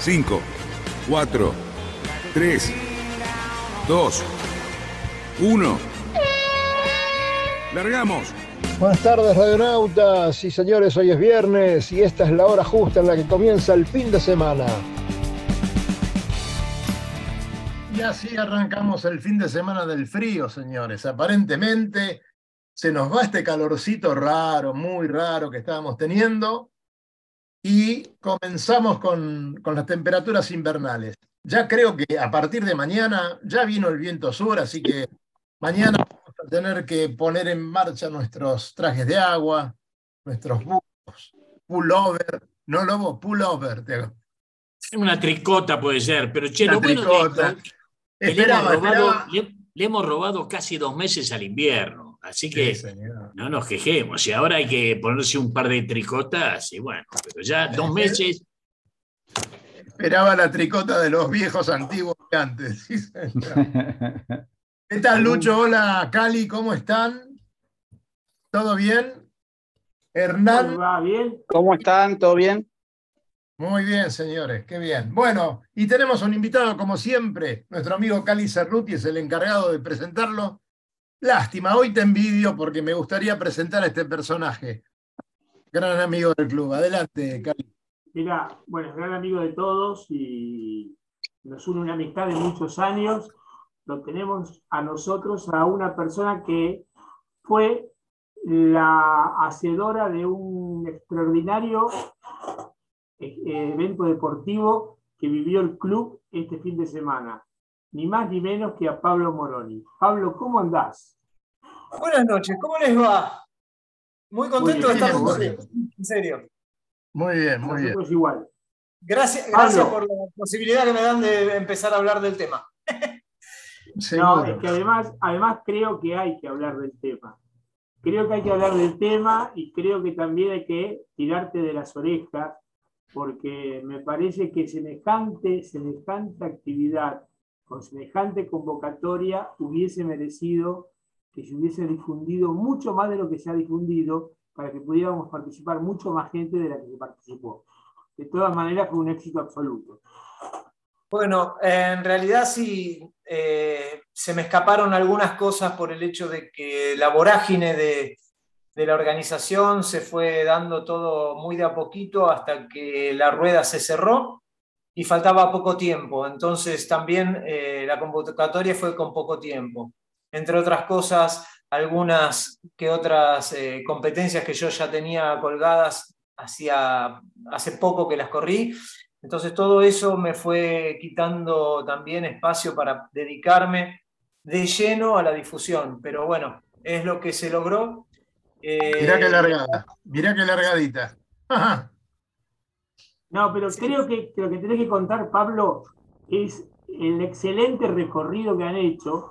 5, 4, 3, 2, 1. Largamos. Buenas tardes, radionautas y señores. Hoy es viernes y esta es la hora justa en la que comienza el fin de semana. Y así arrancamos el fin de semana del frío, señores. Aparentemente se nos va este calorcito raro, muy raro que estábamos teniendo y comenzamos con, con las temperaturas invernales. Ya creo que a partir de mañana ya vino el viento sur, así que mañana vamos a tener que poner en marcha nuestros trajes de agua, nuestros buzos, pullover, no lobo, pullover. te hago. Una tricota puede ser, pero che, Una lo bueno de tricota. esto es que le hemos, Esperaba, robado, esperaba. le- le hemos robado casi dos meses al invierno. Así que Sí, no nos quejemos. Y ahora hay que ponerse un par de tricotas y bueno, pero ya dos meses. Esperaba la tricota de los viejos antiguos de antes. ¿Qué tal, Lucho? Hola, Cali, ¿cómo están? ¿Todo bien? Hernán. ¿Va bien? ¿Cómo están? ¿Todo bien? Muy bien, señores, qué bien. Bueno, y tenemos un invitado, como siempre, nuestro amigo Cali Cerruti es el encargado de presentarlo. Lástima, hoy te envidio porque me gustaría presentar a este personaje. Gran amigo del club. Adelante, Cali. Mira, bueno, gran amigo de todos y nos une una amistad de muchos años. Lo tenemos a nosotros, a una persona que fue la hacedora de un extraordinario eh, evento deportivo que vivió el club este fin de semana. Ni más ni menos que a Pablo Moroni. Pablo, ¿cómo andás? Buenas noches, ¿cómo les va? Muy contento Muy de estar bien, con ustedes, en serio. Muy bien, muy bien. Nosotros igual. Gracias, Pablo. gracias por la posibilidad que me dan de empezar a hablar del tema. No, es que además, además creo que hay que hablar del tema. Creo que hay que hablar del tema y creo que también hay que tirarte de las orejas, porque me parece que semejante, semejante actividad, con semejante convocatoria, hubiese merecido que se hubiese difundido mucho más de lo que se ha difundido para que pudiéramos participar mucho más gente de la que se participó. De todas maneras, fue un éxito absoluto. Bueno, en realidad sí, eh, se me escaparon algunas cosas por el hecho de que la vorágine de, de la organización se fue dando todo muy de a poquito hasta que la rueda se cerró y faltaba poco tiempo. Entonces también eh, la convocatoria fue con poco tiempo. Entre otras cosas, algunas que otras eh, competencias que yo ya tenía colgadas hacía, hace poco que las corrí. Entonces todo eso me fue quitando también espacio para dedicarme de lleno a la difusión. Pero bueno, es lo que se logró. Eh, Mirá qué largada. Mirá qué largadita. Ajá. No, pero creo que lo que tenés que contar, Pablo, es el excelente recorrido que han hecho,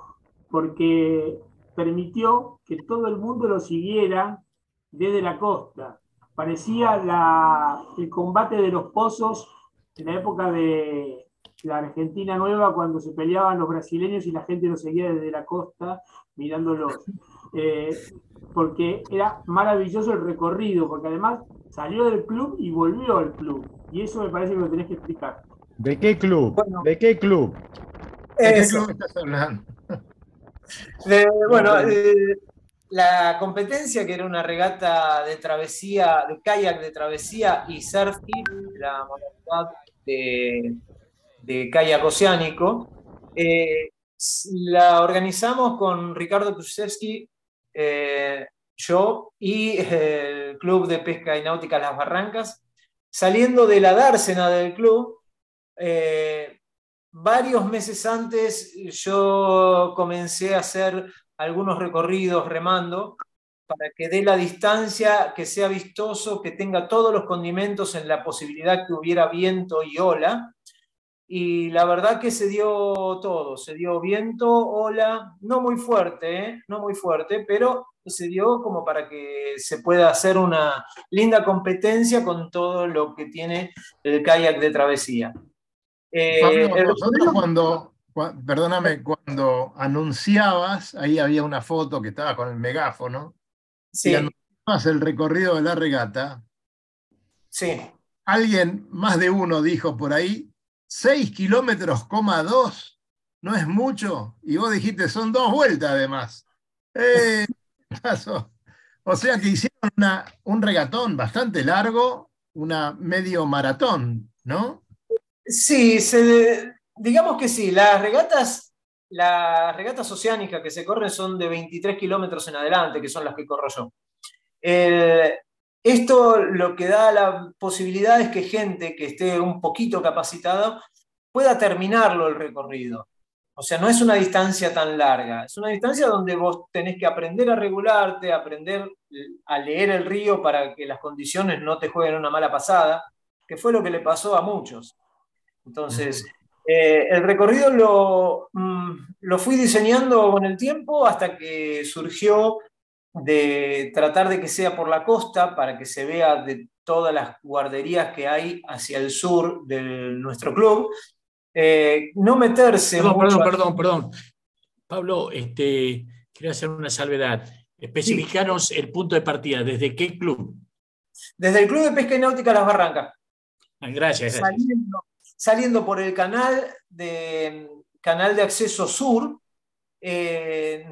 porque permitió que todo el mundo lo siguiera desde la costa. Parecía la- el combate de los pozos en la época de la Argentina Nueva, cuando se peleaban los brasileños y la gente los seguía desde la costa mirándolos. Eh, porque era maravilloso el recorrido, porque además salió del club y volvió al club. Y eso me parece que lo tenés que explicar. ¿De qué club? Bueno. ¿De qué club? ¿De qué club estás hablando? De- bueno, eh, la competencia, que era una regata de travesía, de kayak de travesía y surfing, la modalidad de, de kayak oceánico, eh, la organizamos con Ricardo Krusevsky, eh, yo y el Club de Pesca y Náutica Las Barrancas, saliendo de la dársena del club. eh, varios meses antes yo comencé a hacer algunos recorridos remando para que dé la distancia, que sea vistoso, que tenga todos los condimentos en la posibilidad que hubiera viento y ola. Y la verdad que se dio todo, se dio viento, ola, no muy fuerte, ¿eh? no muy fuerte, pero se dio como para que se pueda hacer una linda competencia con todo lo que tiene el kayak de travesía. Eh, Pablo, cuando, perdóname, cuando anunciabas, ahí había una foto que estaba con el megáfono, sí. y anunciabas el recorrido de la regata. Sí. Alguien, más de uno, dijo por ahí, 6 kilómetros, coma 2, no es mucho, y vos dijiste, son dos vueltas además. Eh, o sea que hicieron una, un regatón bastante largo, una medio maratón, ¿no? Sí, digamos que sí. Las regatas, las regatas oceánicas que se corren son de 23 kilómetros en adelante, que son las que corro yo. esto lo que da la posibilidad es que gente que esté un poquito capacitado pueda terminarlo el recorrido. O sea, no es una distancia tan larga, es una distancia donde vos tenés que aprender a regularte, aprender a leer el río para que las condiciones no te jueguen una mala pasada, que fue lo que le pasó a muchos. Entonces, eh, el recorrido lo, mm, lo fui diseñando con el tiempo hasta que surgió de tratar de que sea por la costa para que se vea de todas las guarderías que hay hacia el sur de nuestro club eh, no meterse. Perdón, perdón, perdón, perdón. Pablo, este, quiero hacer una salvedad. Especificaros el punto de partida. ¿Desde qué club? Desde el Club de Pesca y Náutica Las Barrancas. Ah, gracias, Saliendo, por el canal de, canal de acceso sur eh,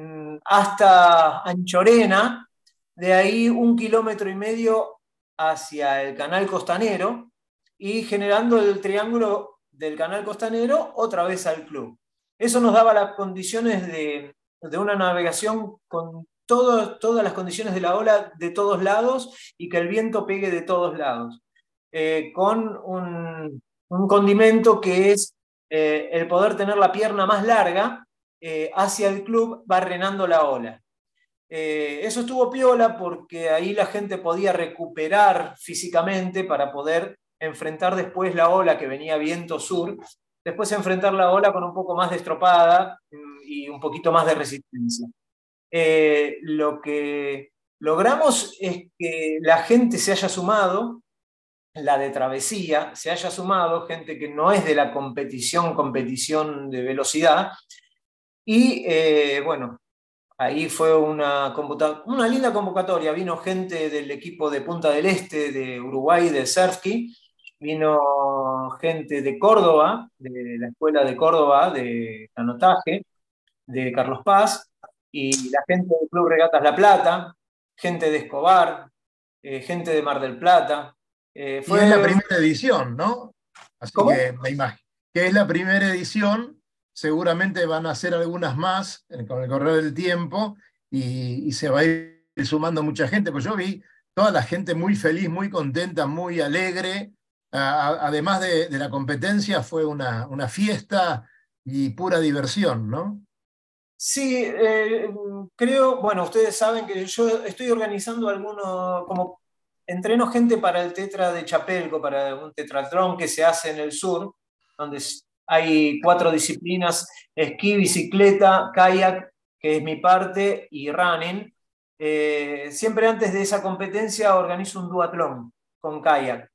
hasta Anchorena, de ahí un kilómetro y medio hacia el canal costanero y generando el triángulo del canal costanero otra vez al club. Eso nos daba las condiciones de, una navegación con todas las condiciones de la ola de todos lados y que el viento pegue de todos lados, eh, con un, condimento que es eh, el poder tener la pierna más larga eh, hacia el club barrenando la ola. eso estuvo piola porque ahí la gente podía recuperar físicamente para poder enfrentar después la ola que venía viento sur, después enfrentar la ola con un poco más de estropada mm, y un poquito más de resistencia. Eh, lo que logramos es que la gente se haya sumado, la de travesía, se haya sumado, gente que no es de la competición, competición de velocidad, y eh, bueno, ahí fue una, una linda convocatoria, vino gente del equipo de Punta del Este, de Uruguay, de Surfki, vino gente de Córdoba, de la Escuela de Córdoba de canotaje, de Carlos Paz, y la gente del Club Regatas La Plata, gente de Escobar, eh, gente de Mar del Plata. Eh, fue la primera edición, ¿no? Así que me imagino que es la primera edición, seguramente van a hacer algunas más con el correr del tiempo y, y se va a ir sumando mucha gente, pues yo vi toda la gente muy feliz, muy contenta, muy alegre, además de, la competencia, fue una, fiesta y pura diversión, ¿no? Sí, eh, creo, bueno, ustedes saben que yo estoy organizando algunos, como entreno gente para el tetra de Chapelco, para un tetratrón que se hace en el sur, donde hay cuatro disciplinas, esquí, bicicleta, kayak, que es mi parte, y running. Eh, siempre antes de esa competencia organizo un duatlón con kayak.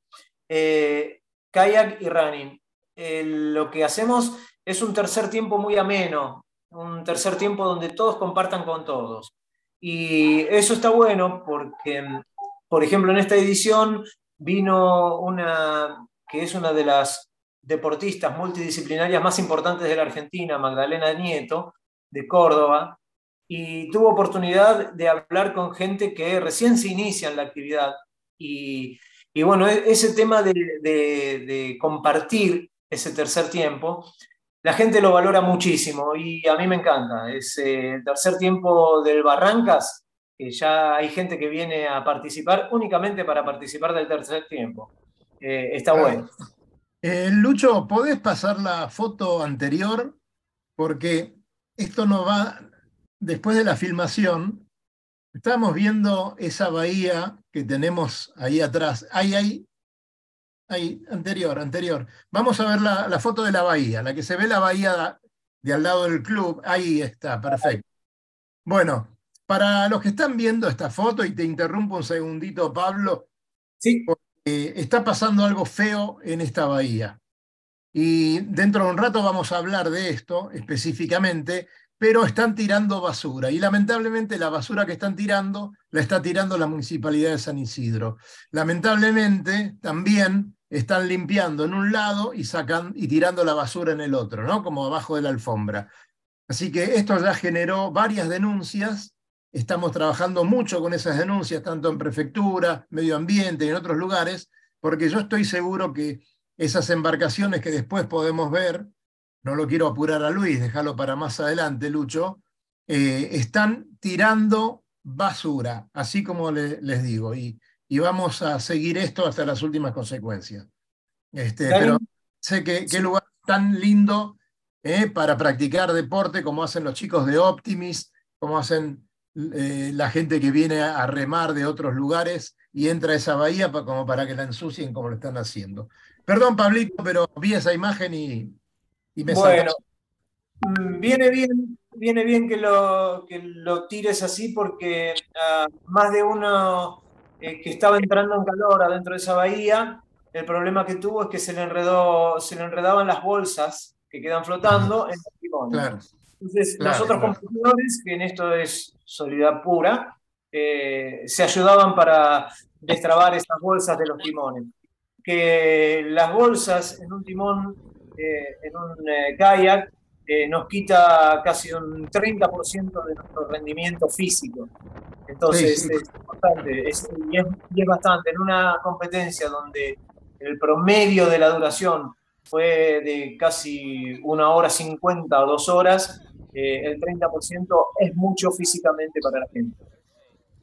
Eh, kayak y running. Eh, lo que hacemos es un tercer tiempo muy ameno, un tercer tiempo donde todos compartan con todos. Y eso está bueno porque, por ejemplo, en esta edición vino una que es una de las deportistas multidisciplinarias más importantes de la Argentina, Magdalena Nieto, de Córdoba, y tuvo oportunidad de hablar con gente que recién se inicia en la actividad y y bueno, e-, ese tema de, compartir ese tercer tiempo, la gente lo valora muchísimo y a mí me encanta. Es eh, el tercer tiempo del Barrancas, que ya hay gente que viene a participar únicamente para participar del tercer tiempo. Eh, está bueno. Eh, Lucho, ¿podés pasar la foto anterior? Porque esto no va, después de la filmación, Estamos viendo esa bahía que tenemos ahí atrás. Ahí, ahí, ahí, anterior, anterior. Vamos a ver la, la foto de la bahía, la que se ve la bahía de al lado del club. Ahí está, perfecto. Bueno, para los que están viendo esta foto, y te interrumpo un segundito, Pablo, Sí. porque está pasando algo feo en esta bahía. Y dentro de un rato vamos a hablar de esto específicamente, pero están tirando basura. Y lamentablemente la basura que están tirando la está tirando la Municipalidad de San Isidro. Lamentablemente también están limpiando en un lado y, sacan, y tirando la basura en el otro, ¿no? como abajo de la alfombra. Así que esto ya generó varias denuncias. Estamos trabajando mucho con esas denuncias, tanto en prefectura, medio ambiente y en otros lugares, porque yo estoy seguro que esas embarcaciones que después podemos ver, no lo quiero apurar a Luis, déjalo para más adelante, Lucho, eh, están tirando basura, así como le- les digo, y, y vamos a seguir esto hasta las últimas consecuencias. Este, pero sé que qué lugar tan lindo eh, para practicar deporte como hacen los chicos de Optimis, como hacen eh, la gente que viene a, a remar de otros lugares y entra a esa bahía pa- como para que la ensucien como lo están haciendo. Perdón, Pablito, pero vi esa imagen y, y me Bueno, mm, viene bien, viene bien que lo, que lo tires así porque ah, más de uno eh, que estaba entrando en calor adentro de esa bahía, el problema que tuvo es que se le enredó, se le enredaban las bolsas que quedan flotando en el timón. Claro. Entonces, Claro, nosotros claro. que en esto es solidaridad pura, eh, se ayudaban para destrabar esas bolsas de los timones. Que las bolsas en un timón, eh, en un eh, kayak, nos quita casi un 30% de nuestro rendimiento físico. Entonces, Sí, sí. es importante, es- y, es, y es bastante. En una competencia donde el promedio de la duración fue de casi una hora cincuenta o dos horas, eh, el 30% es mucho físicamente para la gente.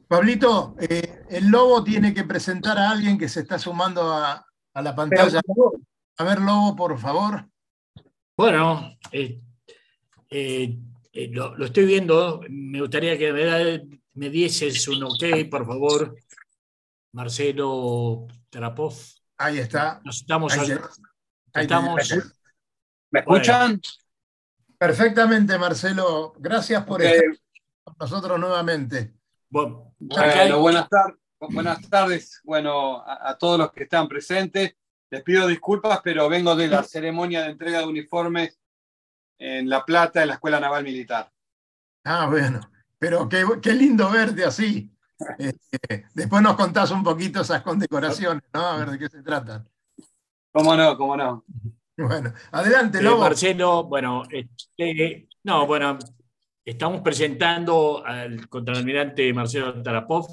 Pablito, eh, el Lobo tiene que presentar a alguien que se está sumando a, a la Pero, pantalla. favor, A ver, Lobo, por favor. Bueno, eh, eh, eh, lo, lo estoy viendo. Me gustaría que me, da- me dieses un ok, por favor. Marcelo Trapov. Ahí está. Nos estamos, Ahí ahí estamos ¿Me escuchan? Perfectamente, Marcelo. Gracias por Ok. estar con nosotros nuevamente. bueno, Bueno, buenas, tar- buenas tardes. Bueno, a, a todos los que están presentes. Les pido disculpas, pero vengo de la ceremonia de entrega de uniformes en La Plata, en la Escuela Naval Militar. Ah, bueno. Pero qué, qué lindo verte así. Este, después nos contás un poquito esas condecoraciones, ¿no? A ver de qué se tratan. ¿Cómo no? ¿Cómo no? Bueno, adelante, Eh, Lobo. Marcelo, bueno, este, no, bueno, estamos presentando al contraalmirante Marcelo Tarapov,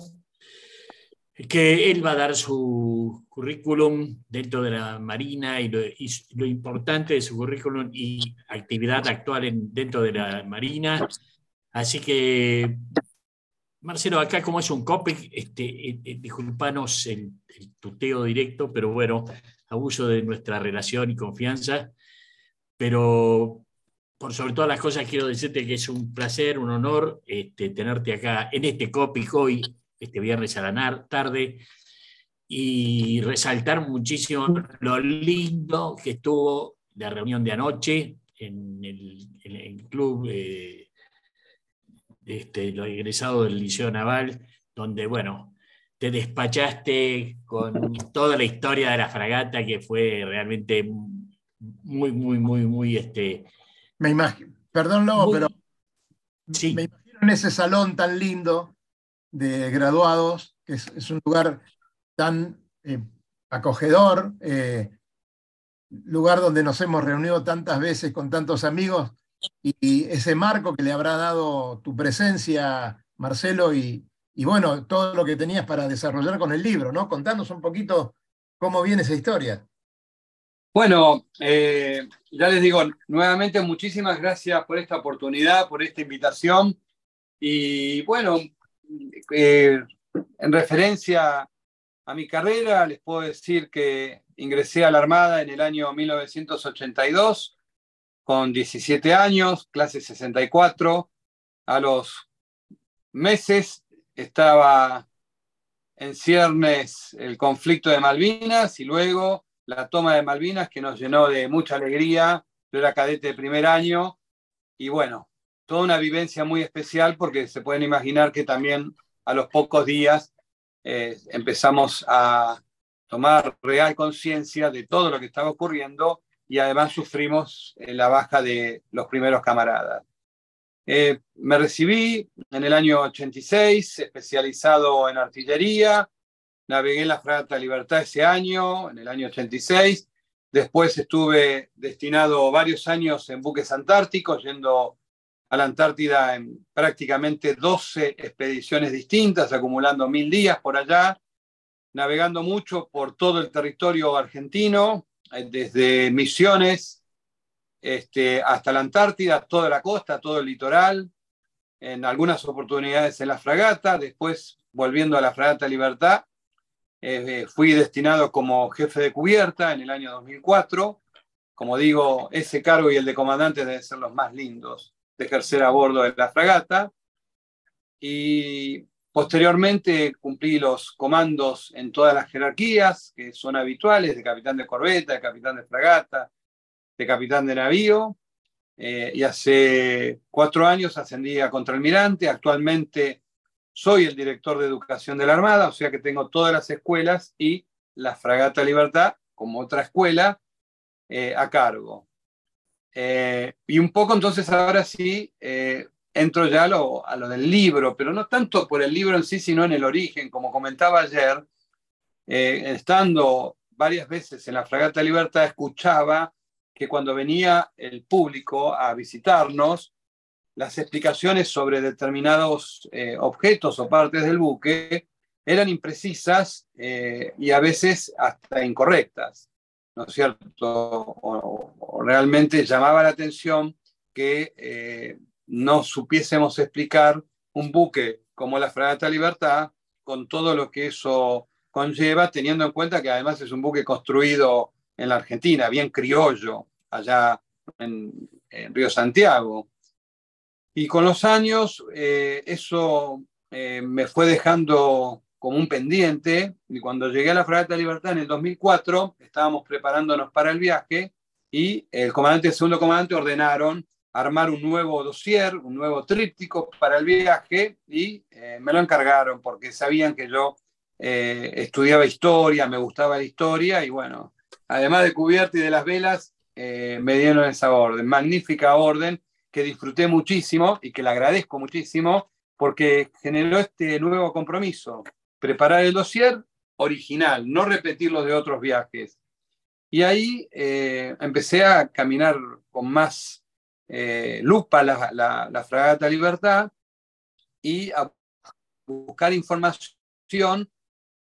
que él va a dar su currículum dentro de la Marina y lo, y lo importante de su currículum y actividad actual en- dentro de la Marina. Así que, Marcelo, acá como es un COPEC, este, eh, eh, disculpanos el, el tuteo directo, pero bueno, abuso de nuestra relación y confianza. Pero por sobre todas las cosas quiero decirte que es un placer, un honor este, tenerte acá en este COPIC hoy, este viernes a la tarde, y resaltar muchísimo lo lindo que estuvo la reunión de anoche en el, en el club eh, este, los egresados del Liceo Naval, donde, bueno, te despachaste con toda la historia de la fragata que fue realmente muy, muy, muy, muy, este, Me imagino. Perdón, Lobo, muy- pero sí, me imagino en ese salón tan lindo de graduados, que es, un lugar tan eh, acogedor, eh, lugar donde nos hemos reunido tantas veces con tantos amigos, y, y ese marco que le habrá dado tu presencia, Marcelo, y, y bueno, todo lo que tenías para desarrollar con el libro, ¿no? Contanos un poquito cómo viene esa historia. Bueno, eh, ya les digo nuevamente muchísimas gracias por esta oportunidad, por esta invitación. Y bueno, eh, en referencia a mi carrera, les puedo decir que ingresé a la Armada en el año 1982, con 17 años, clase 64. A los meses estaba en ciernes el conflicto de Malvinas y luego la toma de Malvinas que nos llenó de mucha alegría. Yo era cadete de primer año y bueno, toda una vivencia muy especial porque se pueden imaginar que también a los pocos días eh, empezamos a tomar real conciencia de todo lo que estaba ocurriendo y además sufrimos eh, la baja de los primeros camaradas. Eh, me recibí en el año 86, especializado en artillería, navegué en la Fragata Libertad ese año, en el año 86, después estuve destinado varios años en buques antárticos, yendo a la Antártida en prácticamente 12 expediciones distintas, acumulando mil días por allá, navegando mucho por todo el territorio argentino, eh, desde Misiones este, hasta la Antártida, toda la costa, todo el litoral, en algunas oportunidades en la fragata, después volviendo a la fragata Libertad, eh, eh, fui destinado como jefe de cubierta en el año 2004. Como digo, ese cargo y el de comandante deben ser los más lindos de ejercer a bordo de la fragata. Y posteriormente cumplí los comandos en todas las jerarquías que son habituales, de capitán de corbeta, de capitán de fragata, de capitán de navío. Eh, y hace cuatro años ascendí a contraalmirante. Actualmente soy el director de educación de la Armada, o sea que tengo todas las escuelas y la Fragata Libertad como otra escuela eh, a cargo. Eh, y un poco entonces ahora sí eh, entro ya a lo, del libro, pero no tanto por el libro en sí, sino en el origen. Como comentaba ayer, eh, estando varias veces en la Fragata Libertad, escuchaba que cuando venía el público a visitarnos, las explicaciones sobre determinados objetos o partes del buque eran imprecisas y a veces hasta incorrectas. ¿No es cierto? O, realmente llamaba la atención que eh, no supiésemos explicar un buque como la Fragata Libertad con todo lo que eso conlleva, teniendo en cuenta que además es un buque construido en la Argentina, bien criollo, allá en, Río Santiago. Y con los años eh, eso eh, me fue dejando como un pendiente, y cuando llegué a la Fragata Libertad en el 2004, estábamos preparándonos para el viaje y el comandante el segundo comandante ordenaron armar un nuevo dossier, un nuevo tríptico para el viaje y eh, me lo encargaron porque sabían que yo eh, estudiaba historia, me gustaba la historia y bueno, además de cubierta y de las velas, eh, me dieron esa orden, magnífica orden que disfruté muchísimo y que le agradezco muchísimo porque generó este nuevo compromiso preparar el dossier original, no repetir los de otros viajes. Y ahí eh, empecé a caminar con más eh, lupa la, Fragata Libertad y a buscar información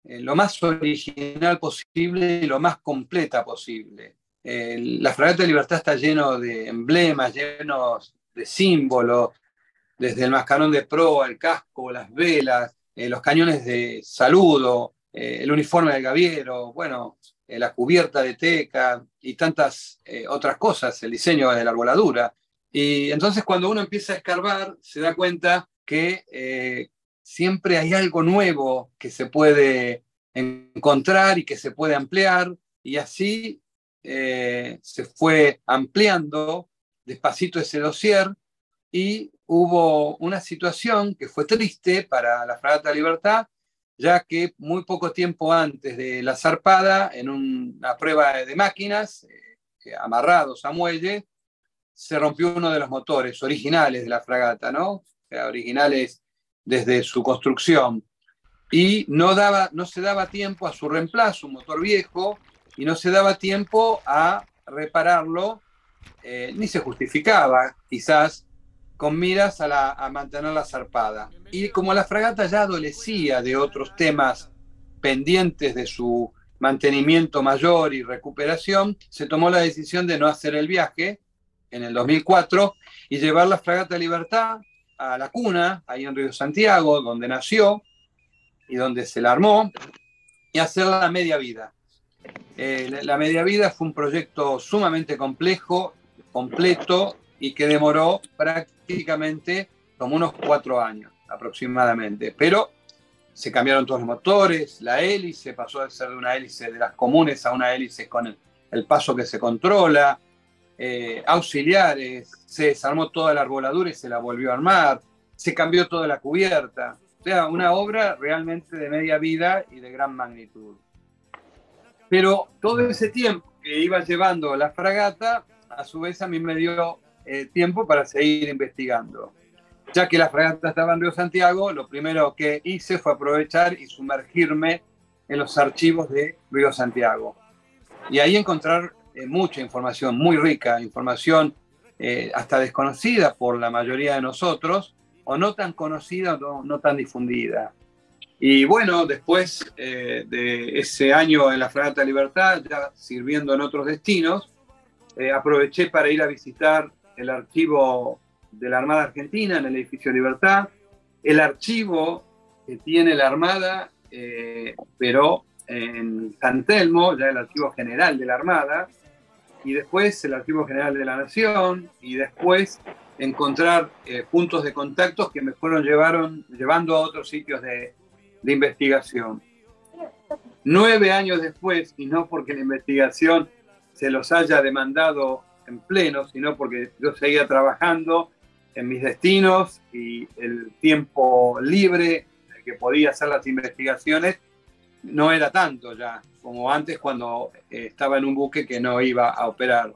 eh, lo más original posible y lo más completa posible. la Fragata Libertad está lleno de emblemas, llenos de símbolos, desde el mascarón de proa, el casco, las velas, eh, los cañones de saludo, eh, el uniforme del gaviero, bueno, eh, la cubierta de teca y tantas otras cosas, el diseño de la arboladura. Y entonces cuando uno empieza a escarbar, se da cuenta que siempre hay algo nuevo que se puede encontrar y que se puede ampliar, y así se fue ampliando despacito ese dossier y hubo una situación que fue triste para la Fragata Libertad, ya que muy poco tiempo antes de la zarpada, en una prueba de máquinas, eh, amarrados a muelle, se rompió uno de los motores originales de la fragata, ¿no? originales desde su construcción. Y no, daba, no se daba tiempo a su reemplazo, un motor viejo, y no se daba tiempo a repararlo, eh, ni se justificaba quizás con miras a, la, a mantenerla zarpada. Y como la fragata ya adolecía de otros temas pendientes de su mantenimiento mayor y recuperación, se tomó la decisión de no hacer el viaje en el 2004 y llevar la fragata Libertad a la cuna, ahí en Río Santiago, donde nació y donde se la armó, y hacerla la media vida. Eh, la media vida fue un proyecto sumamente complejo, completo y que demoró prácticamente como unos cuatro años aproximadamente. Pero se cambiaron todos los motores, la hélice pasó de ser de una hélice de las comunes a una hélice con el, paso que se controla, eh, auxiliares, se desarmó toda la arboladura y se la volvió a armar, se cambió toda la cubierta. O sea, una obra realmente de media vida y de gran magnitud. Pero todo ese tiempo que iba llevando la fragata, a su vez a mí me dio eh, tiempo para seguir investigando. Ya que la fragata estaba en Río Santiago, lo primero que hice fue aprovechar y sumergirme en los archivos de Río Santiago. Y ahí encontrar eh, mucha información, muy rica, información eh, hasta desconocida por la mayoría de nosotros, o no tan conocida o no, tan difundida. Y bueno, después eh, de ese año en la Fragata Libertad, ya sirviendo en otros destinos, aproveché para ir a visitar el archivo de la Armada Argentina en el edificio Libertad, el archivo que tiene la Armada, pero en San Telmo, ya el archivo general de la Armada, y después el Archivo General de la Nación, y después encontrar eh, puntos de contactos que me fueron llevaron, llevando a otros sitios de investigación. Nueve años después, y no porque la investigación se los haya demandado en pleno, sino porque yo seguía trabajando en mis destinos y el tiempo libre que podía hacer las investigaciones no era tanto ya como antes cuando eh, estaba en un buque que no iba a operar.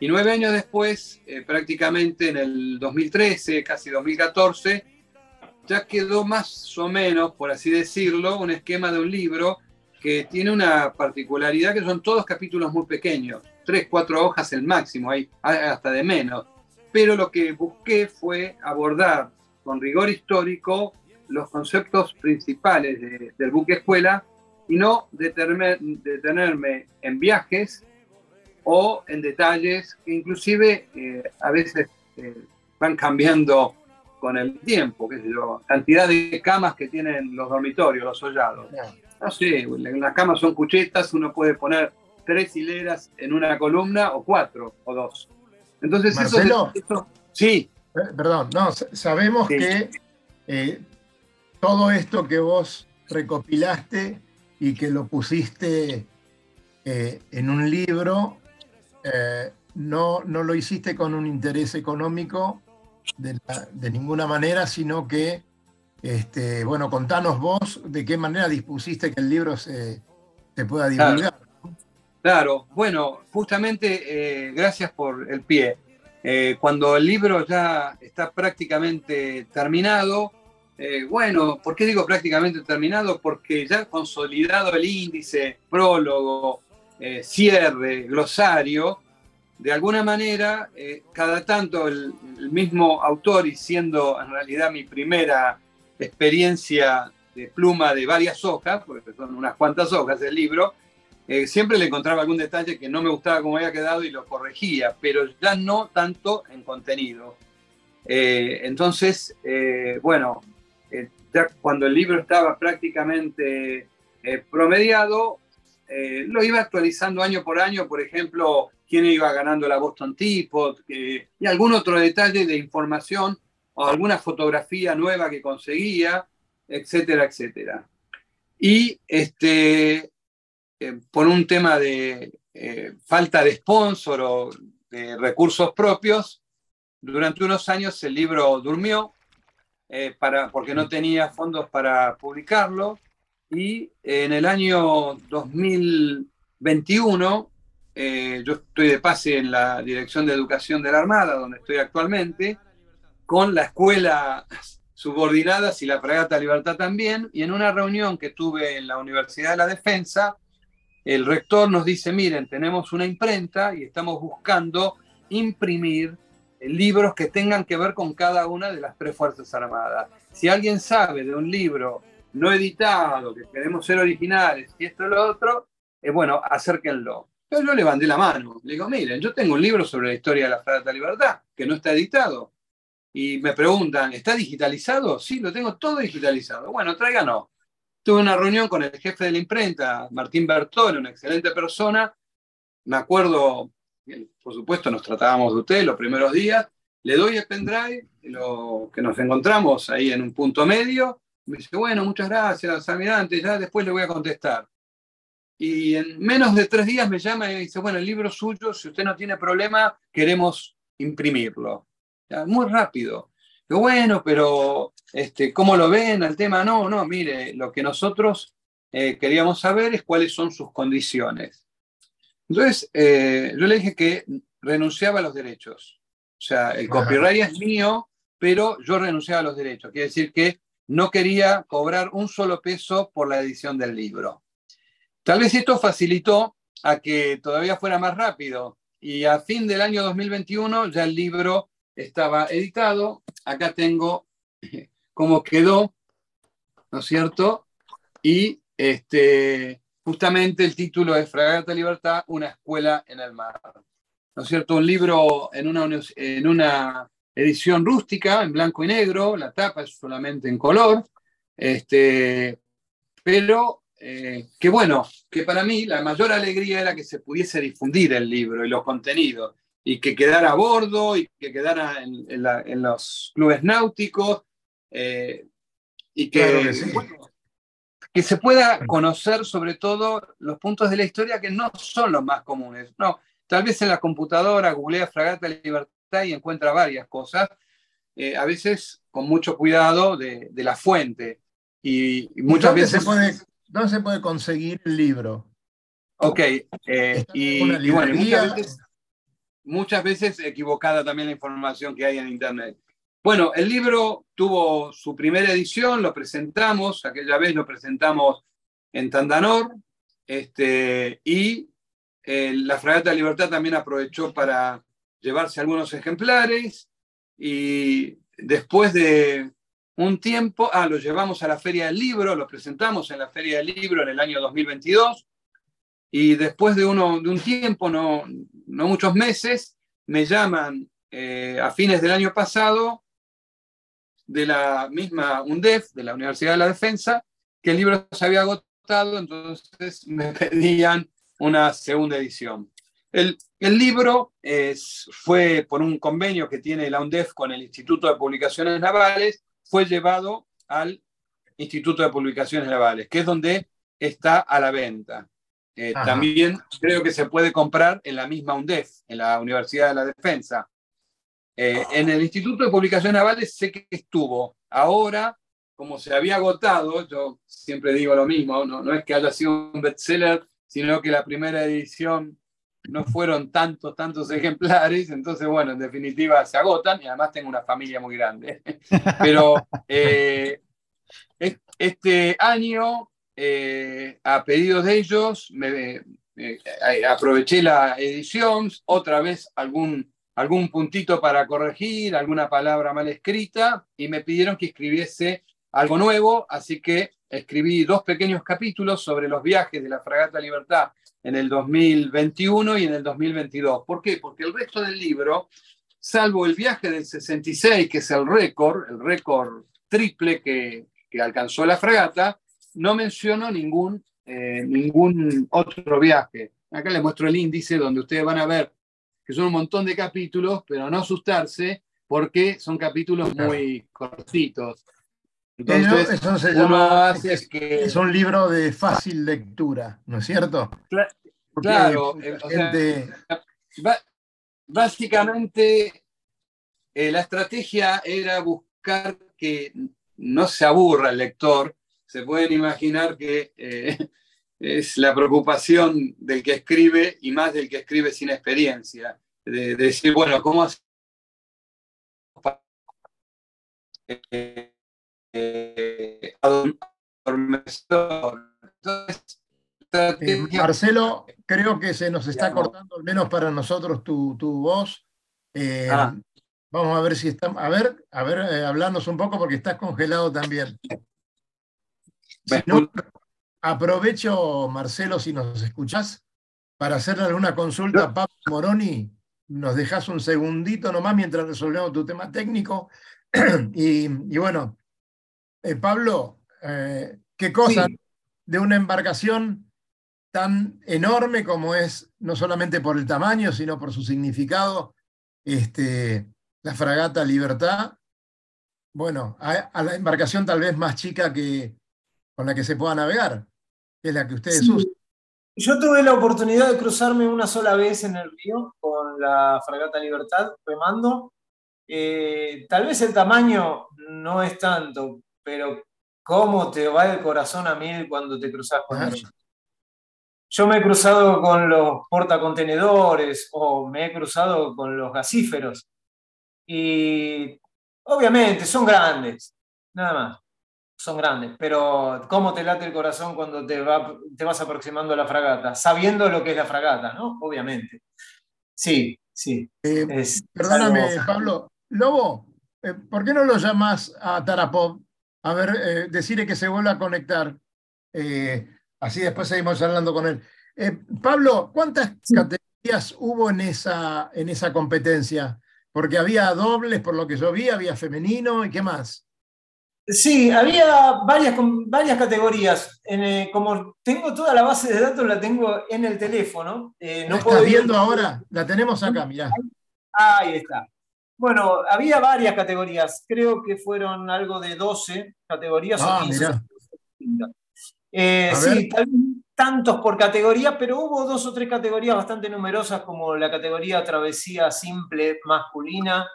Y nueve años después, eh, prácticamente en el 2013, casi 2014, ya quedó más o menos, por así decirlo, un esquema de un libro que tiene una particularidad que son todos capítulos muy pequeños, tres, cuatro hojas el máximo, hay hasta de menos. Pero lo que busqué fue abordar con rigor histórico los conceptos principales del buque escuela y no detenerme en viajes o en detalles que inclusive eh, a veces eh, van cambiando con el tiempo, qué sé yo, cantidad de camas que tienen los dormitorios, los hollados. No sé, las camas son cuchetas, uno puede poner tres hileras en una columna o cuatro o dos. Entonces Marcelo, eso, sí. Eh, perdón, no, sabemos que todo esto que vos recopilaste y que lo pusiste eh, en un libro, eh, no, no lo hiciste con un interés económico de, ninguna manera, sino que, este, bueno, contanos vos de qué manera dispusiste que el libro se, pueda divulgar. Claro, bueno, justamente eh, gracias por el pie. cuando el libro ya está prácticamente terminado, eh, bueno, ¿por qué digo prácticamente terminado? Porque ya consolidado el índice, prólogo, eh, cierre, glosario, de alguna manera, eh, cada tanto el, mismo autor, y siendo en realidad mi primera experiencia de pluma de varias hojas, porque son unas cuantas hojas del libro, siempre le encontraba algún detalle que no me gustaba como había quedado y lo corregía, pero ya no tanto en contenido. entonces, bueno, eh, ya cuando el libro estaba prácticamente eh, promediado, eh, lo iba actualizando año por año, por ejemplo, quién iba ganando la Boston Teapot y algún otro detalle de información o alguna fotografía nueva que conseguía, etcétera, etcétera. Y este, por un tema de falta de sponsor o de recursos propios, durante unos años el libro durmió, eh, para, porque no tenía fondos para publicarlo. Y en el año 2021, eh, yo estoy de pase en la Dirección de Educación de la Armada, donde estoy actualmente, con la escuela subordinadas y la Fragata Libertad también, y en una reunión que tuve en la Universidad de la Defensa, el rector nos dice, miren, tenemos una imprenta y estamos buscando imprimir libros que tengan que ver con cada una de las tres Fuerzas Armadas. Si alguien sabe de un libro no editado, que queremos ser originales y esto y lo otro, es bueno, acérquenlo. Pero yo levanté la mano, le digo, miren, yo tengo un libro sobre la historia de la Fragata Libertad, que no está editado. Y me preguntan, ¿está digitalizado? Sí, lo tengo todo digitalizado. Bueno, tráiganos. Tuve una reunión con el jefe de la imprenta, Martín Bertone, una excelente persona. Me acuerdo por supuesto nos tratábamos de usted los primeros días, le doy el pendrive, lo que nos encontramos ahí en un punto medio, Me dice, bueno, muchas gracias, almirante, ya después le voy a contestar. Y en menos de tres días me llama y dice, bueno, el libro suyo, si usted no tiene problema, queremos imprimirlo. muy rápido. Digo, bueno, pero este, ¿cómo lo ven al tema? No, no, mire, lo que nosotros eh, queríamos saber es cuáles son sus condiciones. Entonces, eh, yo le dije que renunciaba a los derechos. O sea, el copyright es mío, pero yo renunciaba a los derechos. Quiere decir que no quería cobrar un solo peso por la edición del libro. Tal vez esto facilitó a que todavía fuera más rápido y a fin del año 2021 ya el libro estaba editado. Acá tengo cómo quedó, ¿no es cierto? Y este, justamente el título es Fragata Libertad, una escuela en el mar. ¿No es cierto? Un libro en una, edición rústica, en blanco y negro, la tapa es solamente en color, este, pero eh, que bueno, que para mí la mayor alegría era que se pudiese difundir el libro y los contenidos, y que quedara a bordo y que quedara en, los clubes náuticos, eh, y que, que, se pueda conocer sobre todo los puntos de la historia que no son los más comunes. No, tal vez en la computadora googlea Fragata Libertad y encuentra varias cosas, eh, a veces con mucho cuidado de, la fuente. Y, muchas ¿Dónde veces... Se puede, ¿Dónde se puede conseguir el libro? Ok, eh, y, bueno, muchas veces, muchas veces equivocada también la información que hay en Internet. Bueno, el libro tuvo su primera edición, lo presentamos, aquella vez lo presentamos en Tandanor, este, y eh, la Fragata Libertad también aprovechó para llevarse algunos ejemplares y después de un tiempo, ah, lo llevamos a la Feria del Libro, lo presentamos en la Feria del Libro en el año 2022 y después de, uno, de un tiempo, no, no muchos meses, me llaman eh, a fines del año pasado de la misma UNDEF, de la Universidad de la Defensa, que el libro se había agotado, entonces me pedían una segunda edición. El, libro fue por un convenio que tiene la UNDEF con el Instituto de Publicaciones Navales, fue llevado al Instituto de Publicaciones Navales, que es donde está a la venta. Eh, también creo que se puede comprar en la misma UNDEF, en la Universidad de la Defensa. Eh, en el Instituto de Publicaciones Navales sé que estuvo. Ahora, como se había agotado, yo siempre digo lo mismo, no, es que haya sido un bestseller, sino que la primera edición no fueron tantos, tantos ejemplares, entonces, bueno, en definitiva se agotan y además tengo una familia muy grande. Pero eh, este año, eh, a pedido de ellos, aproveché la edición, otra vez algún, algún puntito para corregir, alguna palabra mal escrita, y me pidieron que escribiese algo nuevo, así que escribí dos pequeños capítulos sobre los viajes de la Fragata Libertad en el 2021 y en el 2022. ¿Por qué? Porque el resto del libro, salvo el viaje del 66, que es el récord, el récord triple que, alcanzó la fragata, no menciono ningún, eh, ningún otro viaje. Acá les muestro el índice donde ustedes van a ver que son un montón de capítulos, pero no asustarse porque son capítulos muy cortitos. Entonces, eso se llama, es, que... es un libro de fácil lectura, ¿no es cierto? Claro, eh, básicamente eh, la estrategia era buscar que no se aburra el lector. Se pueden imaginar que eh, es la preocupación del que escribe y más del que escribe sin experiencia. De, decir, bueno, ¿cómo hacer? Eh, Marcelo, creo que se nos está cortando, al menos para nosotros, tu, voz. Eh, ah. Vamos a ver si está. A ver, a ver, eh, hablarnos un poco porque estás congelado también. Aprovecho, Marcelo, si nos escuchás, para hacerle alguna consulta a Pablo Moroni. Nos dejas un segundito nomás mientras resolvemos tu tema técnico. y, bueno, Pablo, ¿qué cosa de una embarcación tan enorme como es, no solamente por el tamaño, sino por su significado, este, la fragata Libertad. bueno, a, a la embarcación tal vez más chica que con la que se pueda navegar, que es la que ustedes Sí. usan. Yo tuve la oportunidad de cruzarme una sola vez en el río con la Fragata Libertad remando. Eh, tal vez el tamaño no es tanto, pero cómo te va el corazón a mil cuando te cruzas con Claro. ellos. Yo me he cruzado con los portacontenedores o me he cruzado con los gasíferos. Y obviamente son grandes, nada más. Son grandes, pero ¿cómo te late el corazón cuando te, va- te vas aproximando a la fragata? Sabiendo lo que es la fragata, ¿no? Obviamente. Sí, sí. Eh, es Perdóname, algo- Pablo. Lobo, eh, ¿por qué no lo llamas a Tarapov? A ver, eh, decirle que se vuelva a conectar. Eh, así después seguimos hablando con él. Eh, Pablo, ¿cuántas categorías hubo en esa, en esa competencia? Porque había dobles, por lo que yo vi, había femenino y qué más. Sí, había varias, varias categorías. En, eh, como tengo toda la base de datos, la tengo en el teléfono. eh, no ¿La puedo estás ir- viendo ahora? La tenemos acá, mirá. Ahí está. Bueno, había varias categorías. Creo que fueron algo de 12 categorías Ah, o 15. mirá. Eh, sí, tal tantos por categoría, pero hubo dos o tres categorías bastante numerosas, como la categoría travesía simple masculina,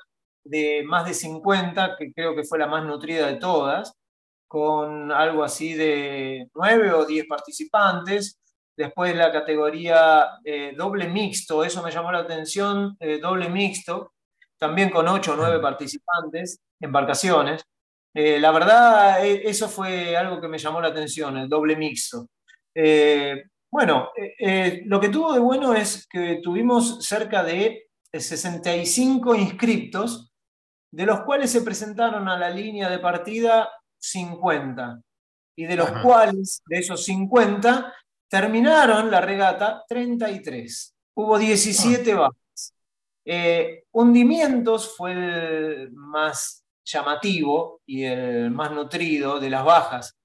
de más de 50, que creo que fue la más nutrida de todas, con algo así de 9 o 10 participantes. Después la categoría eh, doble mixto, eso me llamó la atención, eh, doble mixto, también con 8 o 9 participantes, embarcaciones. Eh, la verdad, eh, eso fue algo que me llamó la atención, el doble mixto. Bueno, lo que tuvo de bueno es que tuvimos cerca de 65 inscriptos, de los cuales se presentaron a la línea de partida 50, y de los Ajá. cuales, de esos 50, terminaron la regata 33. Hubo 17 bajas. Eh, hundimientos fue el más llamativo y el más nutrido de las bajas.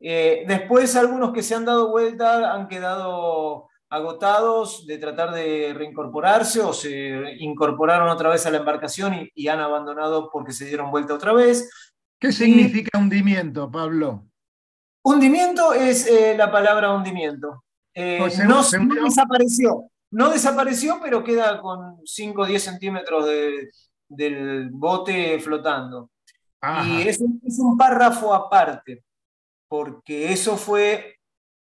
Eh, después algunos que se han dado vuelta han quedado agotados de tratar de reincorporarse o se incorporaron otra vez a la embarcación y, y han abandonado porque se dieron vuelta otra vez. ¿Qué significa hundimiento, Pablo? Hundimiento es eh, la palabra hundimiento. Eh, Pues, no, desapareció. No desapareció, pero queda con 5 o 10 centímetros de- del bote flotando. Ajá. Y es un párrafo aparte, porque eso fue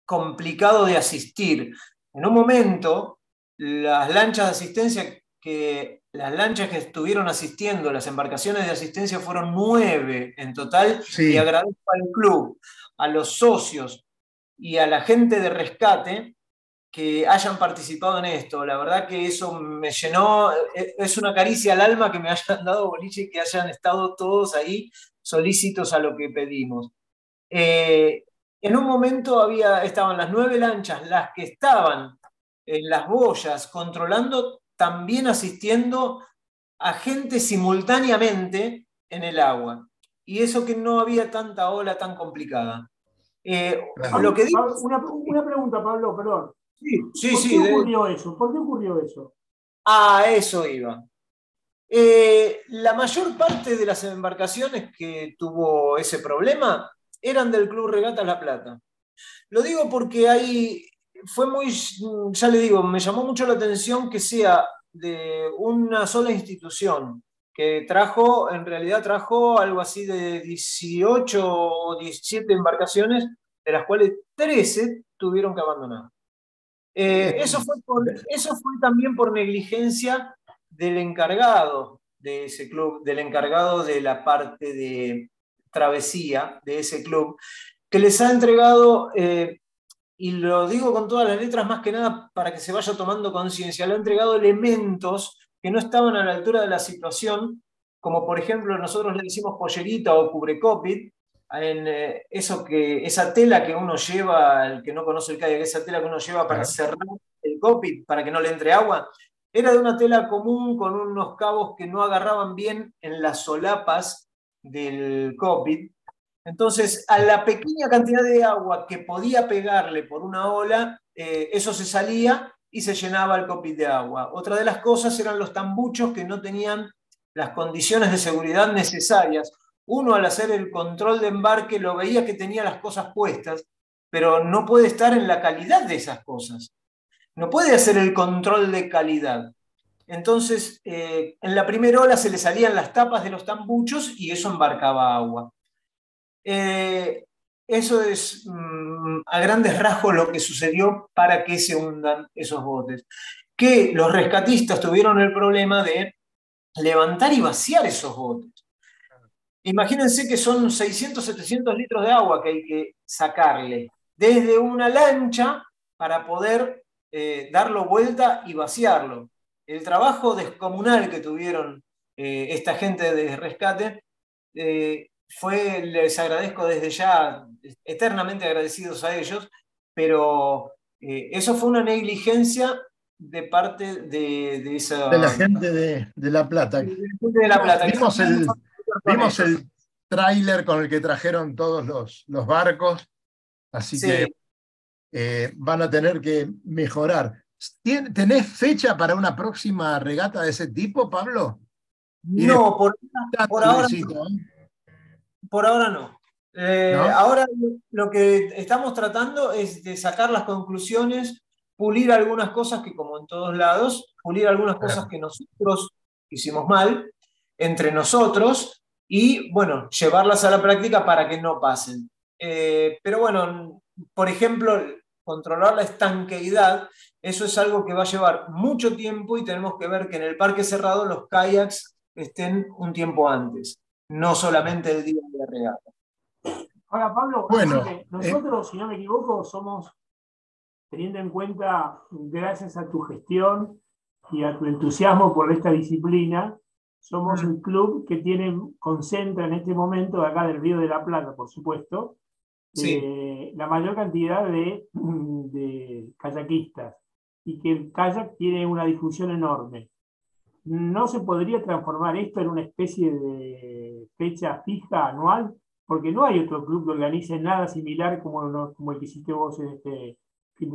complicado de asistir. En un momento, las lanchas de asistencia que las lanchas que estuvieron asistiendo, las embarcaciones de asistencia fueron nueve en total, Sí. y agradezco al club, a los socios y a la gente de rescate que hayan participado en esto. La verdad que eso me llenó, eh, es una caricia al alma que me hayan dado boliche y que hayan estado todos ahí solícitos a lo que pedimos. Eh, en un momento había, estaban las nueve lanchas, las que estaban en las boyas controlando, también asistiendo a gente simultáneamente en el agua. Y eso que no había tanta ola tan complicada. Eh, Claro. lo que digo, una, una pregunta, Pablo, perdón. sí, sí, ¿Por sí, qué de- ocurrió eso? ¿Por qué ocurrió eso? A eso iba. Eh, la mayor parte de las embarcaciones que tuvo ese problema eran del Club Regatas La Plata. Lo digo porque ahí fue muy, ya le digo, me llamó mucho la atención que sea de una sola institución que trajo, en realidad trajo algo así de 18 o 17 embarcaciones, de las cuales 13 tuvieron que abandonar. Eh, eso, fue por- eso fue también por negligencia del encargado de ese club, del encargado de la parte de travesía de ese club, que les ha entregado, eh, y lo digo con todas las letras más que nada para que se vaya tomando conciencia, le ha entregado elementos que no estaban a la altura de la situación, como por ejemplo nosotros le decimos pollerita o cubrecopit, en eh, eso que, esa tela que uno lleva, el que no conoce el kayak, esa tela que uno lleva para cerrar el copit, para que no le entre agua, era de una tela común con unos cabos que no agarraban bien en las solapas del copit. Entonces, a la pequeña cantidad de agua que podía pegarle por una ola, eh, eso se salía y se llenaba el copit de agua. Otra de las cosas eran los tambuchos que no tenían las condiciones de seguridad necesarias uno al hacer el control de embarque lo veía que tenía las cosas puestas, pero no puede estar en la calidad de esas cosas. No puede hacer el control de calidad. Entonces, eh, en la primera ola se le salían las tapas de los tambuchos y eso embarcaba agua. Eh, eso es mm, a grandes rasgos lo que sucedió para que se hundan esos botes. Que los rescatistas tuvieron el problema de levantar y vaciar esos botes. Imagínense que son 600, 700 litros de agua que hay que sacarle desde una lancha para poder eh, darlo vuelta y vaciarlo. El trabajo descomunal que tuvieron eh, esta gente de rescate eh, fue, les agradezco desde ya, eternamente agradecidos a ellos, pero eso fue una negligencia de parte de, esa... De la gente de, La Plata. De la Plata. Vimos el, vimos el tráiler con el que trajeron todos los, los barcos, así que eh, van a tener que mejorar. ¿Tenés fecha para una próxima regata de ese tipo, Pablo? No, por, ahora, no. por ahora eh, no. Ahora lo que estamos tratando es de sacar las conclusiones, pulir algunas cosas que como en todos lados, pulir algunas cosas que nosotros hicimos mal entre nosotros y, bueno, llevarlas a la práctica para que no pasen. Eh, pero bueno, por ejemplo, controlar la estanqueidad, eso es algo que va a llevar mucho tiempo y tenemos que ver que en el parque cerrado los kayaks estén un tiempo antes, no solamente el día de la regata. Ahora, Pablo, bueno, nosotros, si no me equivoco, somos, teniendo en cuenta, gracias a tu gestión y a tu entusiasmo por esta disciplina, somos el club que tiene, concentra en este momento, acá del Río de la Plata, por supuesto, eh, la mayor cantidad de, de kayakistas y que el kayak tiene una difusión enorme. ¿No se podría transformar esto en una especie de fecha fija anual? Porque no hay otro club que organice nada similar como, el que hiciste vos en este.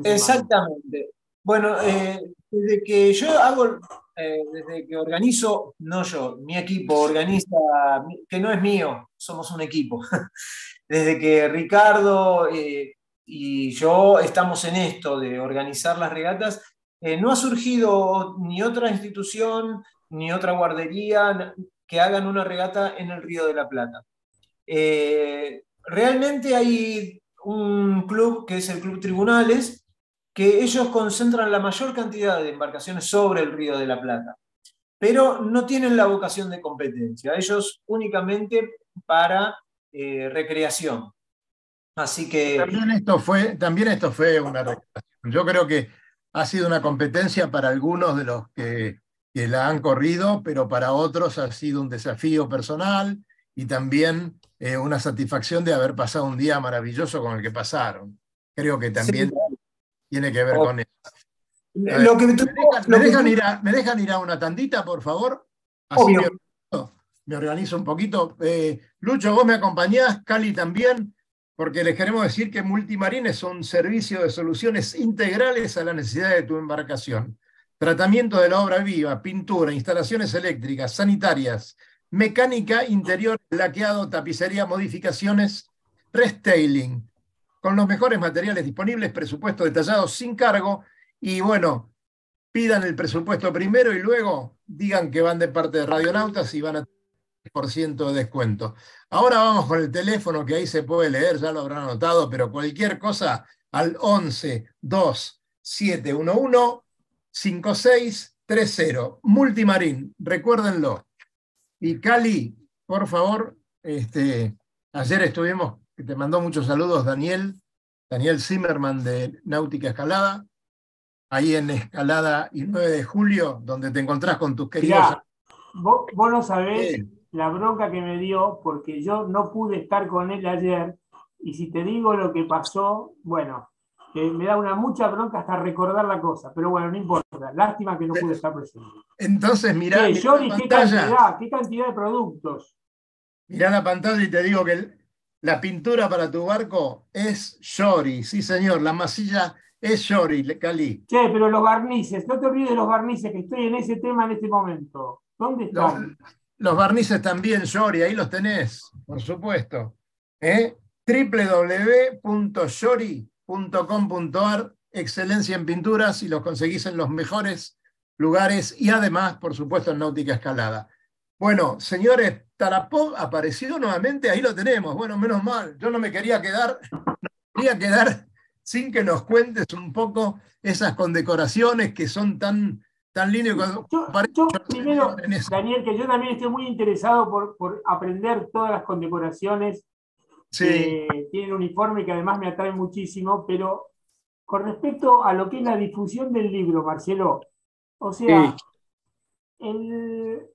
Exactamente. Bueno, eh, desde que yo hago, eh, desde que organizo, no yo, mi equipo organiza, que no es mío, somos un equipo. desde que Ricardo eh, y yo estamos en esto de organizar las regatas, no ha surgido ni otra institución ni otra guardería que hagan una regata en el Río de la Plata. realmente hay un club que es el Club Tribunales, que ellos concentran la mayor cantidad de embarcaciones sobre el Río de la Plata, pero no tienen la vocación de competencia, ellos únicamente para eh, recreación. Así que... También esto, fue, también esto fue una recreación. Yo creo que ha sido una competencia para algunos de los que, que la han corrido, pero para otros ha sido un desafío personal y también eh, una satisfacción de haber pasado un día maravilloso con el que pasaron. Creo que también tiene que ver con eso. ¿me, dejan, ir a, una tandita, por favor? Así me, organizo un poquito. Eh, Lucho, vos me acompañás, Cali también, porque les queremos decir que Multimarín es un servicio de soluciones integrales a la necesidad de tu embarcación. Tratamiento de la obra viva, pintura, instalaciones eléctricas, sanitarias, mecánica interior, laqueado, tapicería, modificaciones, restyling con los mejores materiales disponibles, presupuesto detallado sin cargo, y bueno, pidan el presupuesto primero y luego digan que van de parte de Radionautas y van a tener ciento de descuento. Ahora vamos con el teléfono que ahí se puede leer, ya lo habrán anotado, pero cualquier cosa al 11 2 711 5630. Multimarín, recuérdenlo. Y Cali, por favor, este, ayer estuvimos que te mandó muchos saludos, Daniel, Daniel Zimmerman de Náutica Escalada, ahí en Escalada y 9 de julio, donde te encontrás con tus queridos. vos, no sabés la bronca que me dio porque yo no pude estar con él ayer y si te digo lo que pasó, bueno, me da una mucha bronca hasta recordar la cosa, pero bueno, no importa, lástima que no pude estar presente. Entonces, mirá, ¿Qué, ¿qué cantidad, qué cantidad de productos? Mirá la pantalla y te digo que la pintura para tu barco es Shori, sí señor, la masilla es Shori, Cali. Che, pero los barnices, no te olvides de los barnices, que estoy en ese tema en este momento. ¿Dónde están? Los barnices también, Yori, ahí los tenés, por supuesto. ¿Eh? excelencia en pinturas y los conseguís en los mejores lugares y además, por supuesto, en náutica escalada. Bueno, señores, Tarapov apareció nuevamente, ahí lo tenemos. Bueno, menos mal, yo no me quería quedar, no quería quedar sin que nos cuentes un poco esas condecoraciones que son tan, tan lindas. Yo, yo primero, Daniel, que yo también estoy muy interesado por, por aprender todas las condecoraciones Sí. que tienen uniforme, que además me atrae muchísimo, pero con respecto a lo que es la difusión del libro, Marcelo, o sea, el-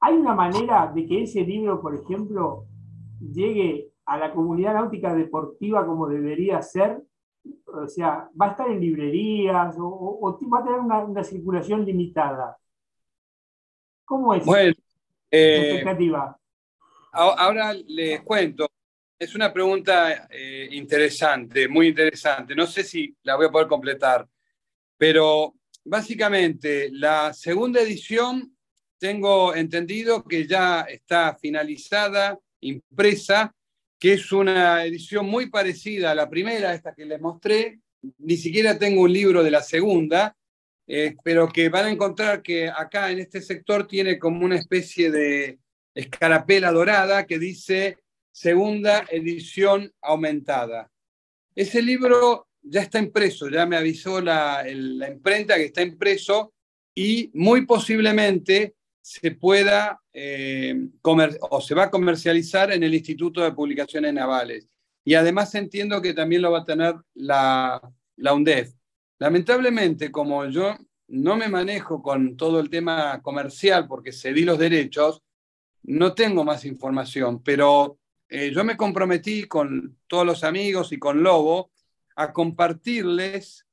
hay una manera de que ese libro, por ejemplo, llegue a la comunidad náutica deportiva como debería ser, o sea, va a estar en librerías o, o- o va a tener una, una circulación limitada. ¿Cómo es Bueno, eh, expectativa? ahora les cuento. Es una pregunta eh, interesante, muy interesante. No sé si la voy a poder completar, pero básicamente la segunda edición tengo entendido que ya está finalizada, impresa, que es una edición muy parecida a la primera, esta que les mostré. Ni siquiera tengo un libro de la segunda, eh, pero que van a encontrar que acá en este sector tiene como una especie de escarapela dorada que dice segunda edición aumentada. Ese libro ya está impreso, ya me avisó la, la imprenta que está impreso y muy posiblemente se pueda eh, comer, o se va a comercializar en el Instituto de Publicaciones Navales. Y además entiendo que también lo va a tener la, la UNDEF. Lamentablemente, como yo no me manejo con todo el tema comercial porque cedí los derechos, no tengo más información, pero eh, yo me comprometí con todos los amigos y con Lobo a compartirles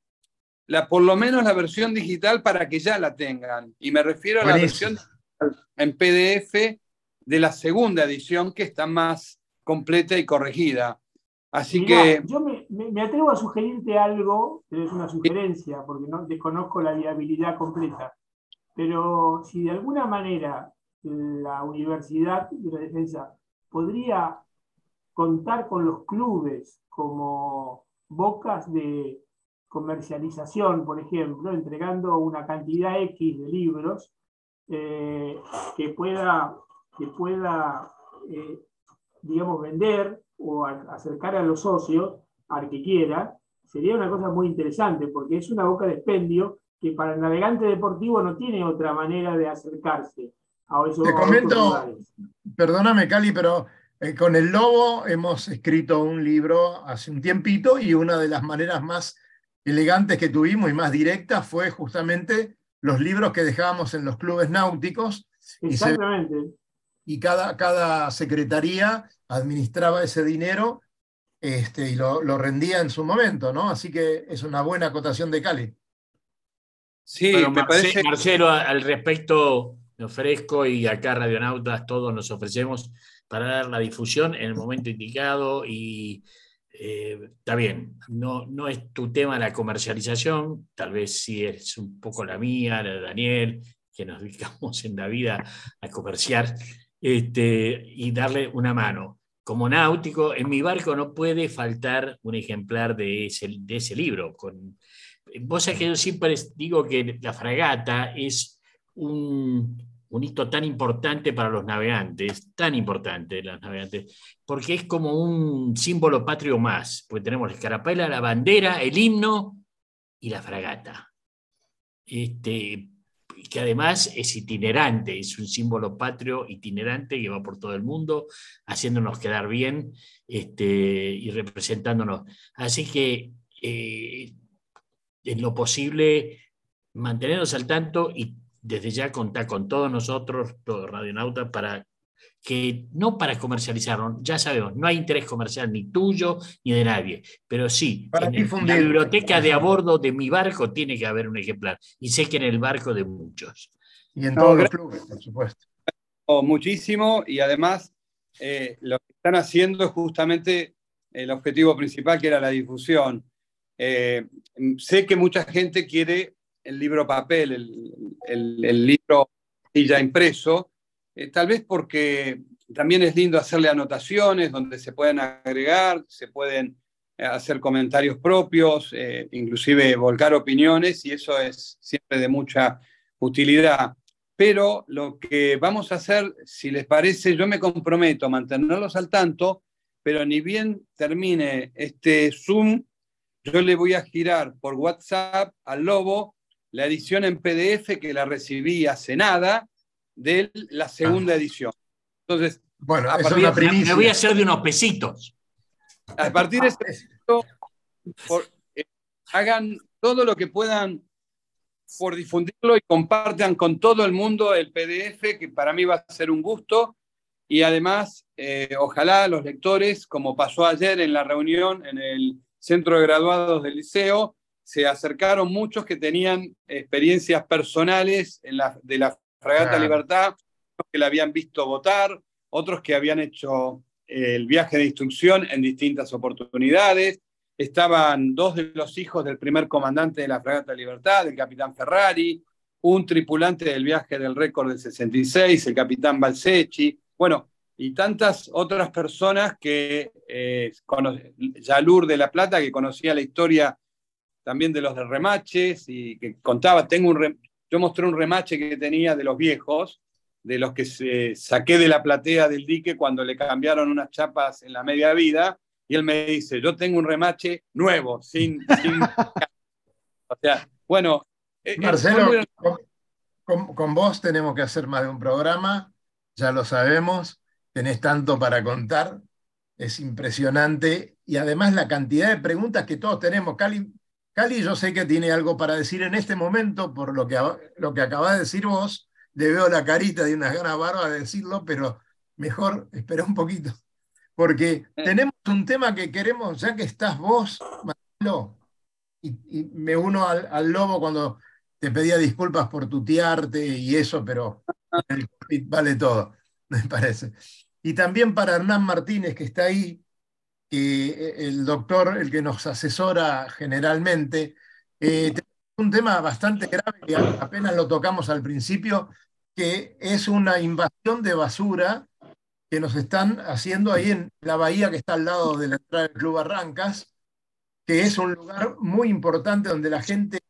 la, por lo menos la versión digital para que ya la tengan. Y me refiero a la versión en PDF de la segunda edición que está más completa y corregida. Así Mirá, que yo me, me- me atrevo a sugerirte algo, pero es una sugerencia, porque no desconozco la viabilidad completa. Pero si de alguna manera la Universidad de la Defensa podría contar con los clubes como bocas de comercialización, por ejemplo, entregando una cantidad X de libros eh, que pueda, que pueda eh, digamos, vender o a- acercar a los socios, al que quiera, sería una cosa muy interesante, porque es una boca de expendio que para el navegante deportivo no tiene otra manera de acercarse a esos, Te a comento-. Perdóname, Cali, pero eh, con el Lobo hemos escrito un libro hace un tiempito y una de las maneras más elegantes que tuvimos y más directas fue justamente los libros que dejábamos en los clubes náuticos y, se- Exactamente. y cada, cada secretaría administraba ese dinero este, y lo, lo rendía en su momento, ¿no? Así que es una buena acotación de Cali. sí, Bueno, me Marce- parece... Marcelo, al respecto, me ofrezco y acá Radionautas todos nos ofrecemos para dar la difusión en el momento indicado y eh, está bien, no, no es tu tema la comercialización, tal vez sí es un poco la mía, la de Daniel, que nos dedicamos en la vida a comerciar este, y darle una mano. Como náutico, en mi barco no puede faltar un ejemplar de ese, de ese libro. Con, vos sabés que yo siempre digo que la fragata es un, un hito tan importante para los navegantes, tan importante los navegantes, porque es como un símbolo patrio más, porque tenemos la escarapela, la bandera, el himno y la fragata. Este, que además es itinerante, es un símbolo patrio itinerante que va por todo el mundo, haciéndonos quedar bien este, y representándonos. Así que eh, en lo posible mantenernos al tanto y desde ya contar con todos nosotros, todos radionautas, para que no para comercializarlo, ya sabemos, no hay interés comercial ni tuyo ni de nadie, pero sí, Para en el- la biblioteca de a bordo de mi barco tiene que haber un ejemplar, y sé que en el barco de muchos. Y en No, todos los clubes, por supuesto. Oh, muchísimo y además eh, lo que están haciendo es justamente el objetivo principal que era la difusión. Eh, sé que mucha gente quiere el libro papel, el, el- libro y ya impreso, eh, tal vez porque también es lindo hacerle anotaciones donde se pueden agregar, se pueden eh, hacer comentarios propios, eh, inclusive volcar opiniones, y eso es siempre de mucha utilidad. Pero lo que vamos a hacer, si les parece, yo me comprometo a mantenerlos al tanto, pero ni bien termine este Zoom, yo le voy a girar por WhatsApp al Lobo la edición en PDF que la recibí hace nada de la segunda edición. Entonces, Bueno, A es partir- una Me voy a hacer de unos pesitos. a partir de ese momento, por- eh, hagan todo lo que puedan por difundirlo y compartan con todo el mundo el PDF, que para mí va a ser un gusto. Y además, eh, ojalá los lectores, como pasó ayer en la reunión en el centro de graduados del liceo, se acercaron muchos que tenían experiencias personales en la, de la Fragata. Libertad, que la habían visto votar, otros que habían hecho eh, el viaje de instrucción en distintas oportunidades. Estaban dos de los hijos del primer comandante de la Fragata Libertad, el capitán Ferrari, un tripulante del viaje del récord del 66, el capitán Balsechi, bueno, y tantas otras personas que, eh, Yalur de la Plata, que conocía la historia también de los de remaches y que contaba, tengo un re- yo mostré un remache que tenía de los viejos, de los que se, saqué de la platea del dique cuando le cambiaron unas chapas en la media vida, y él me dice, yo tengo un remache nuevo, sin... sin- o sea, bueno... eh, eh, Marcelo, muy- con- con vos tenemos que hacer más de un programa, ya lo sabemos, tenés tanto para contar, es impresionante, y además la cantidad de preguntas que todos tenemos. Cali, Cali yo sé que tiene algo para decir en este momento, por lo que, lo que acabas de decir vos, le veo la carita de unas ganas barbas de decirlo, pero mejor espera un poquito, porque tenemos un tema que queremos, ya que estás vos, Marcelo, y, y me uno al, al lobo cuando te pedía disculpas por tutearte y eso, pero el COVID vale todo, me parece. Y también para Hernán Martínez, que está ahí, que el doctor, el que nos asesora generalmente, eh, un tema bastante grave que apenas lo tocamos al principio, que es una invasión de basura que nos están haciendo ahí en la bahía que está al lado de la entrada del Club Barrancas, que es un lugar muy importante donde la gente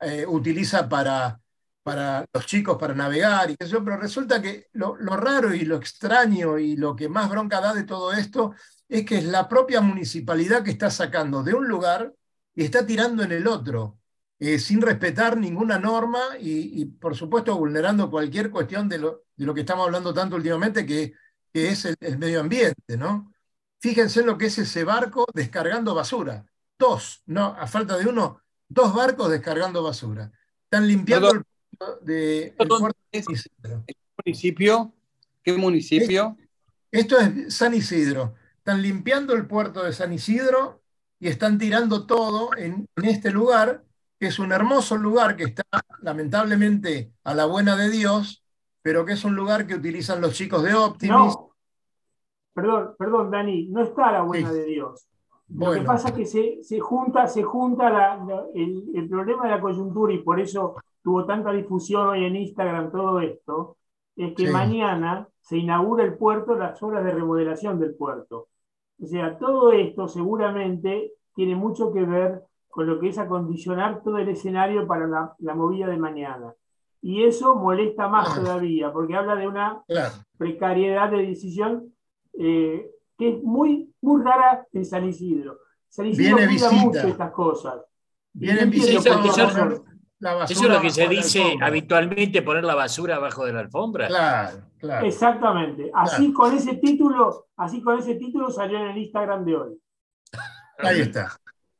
eh, utiliza para, para los chicos para navegar y eso, pero resulta que lo, lo, raro y lo extraño y lo que más bronca da de todo esto es que es la propia municipalidad que está sacando de un lugar y está tirando en el otro, eh, sin respetar ninguna norma y, y, por supuesto vulnerando cualquier cuestión de lo, de lo que estamos hablando tanto últimamente, que, que es el, el, medio ambiente, ¿no? Fíjense en lo que es ese barco descargando basura. Dos, no, a falta de uno, dos barcos descargando basura. Están limpiando Perdón. el puerto de el puerto de ¿es- San Isidro. ¿Qué municipio? ¿Qué municipio? Esto es San Isidro. Están limpiando el puerto de San Isidro y están tirando todo en, en este lugar, que es un hermoso lugar que está lamentablemente a la buena de Dios, pero que es un lugar que utilizan los chicos de Optimis. No, perdón, perdón, Dani, no está a la buena Sí. de Dios. Lo Bueno. que pasa es que se, se junta, se junta la- la- el, el problema de la coyuntura y por eso tuvo tanta difusión hoy en Instagram todo esto, es que Sí. mañana se inaugura el puerto, las obras de remodelación del puerto. O sea, todo esto seguramente tiene mucho que ver con lo que es acondicionar todo el escenario para la, la movida de mañana. Y eso molesta más todavía, porque habla de una precariedad de decisión eh, que es muy, muy rara en San Isidro. San Isidro Viene cuida visita. mucho estas cosas. Vienen Y la basura Eso es lo que se dice habitualmente, poner la basura abajo de la alfombra. Claro, claro. Exactamente. Así con ese título, así con ese título salió en el Instagram de hoy. Ahí está.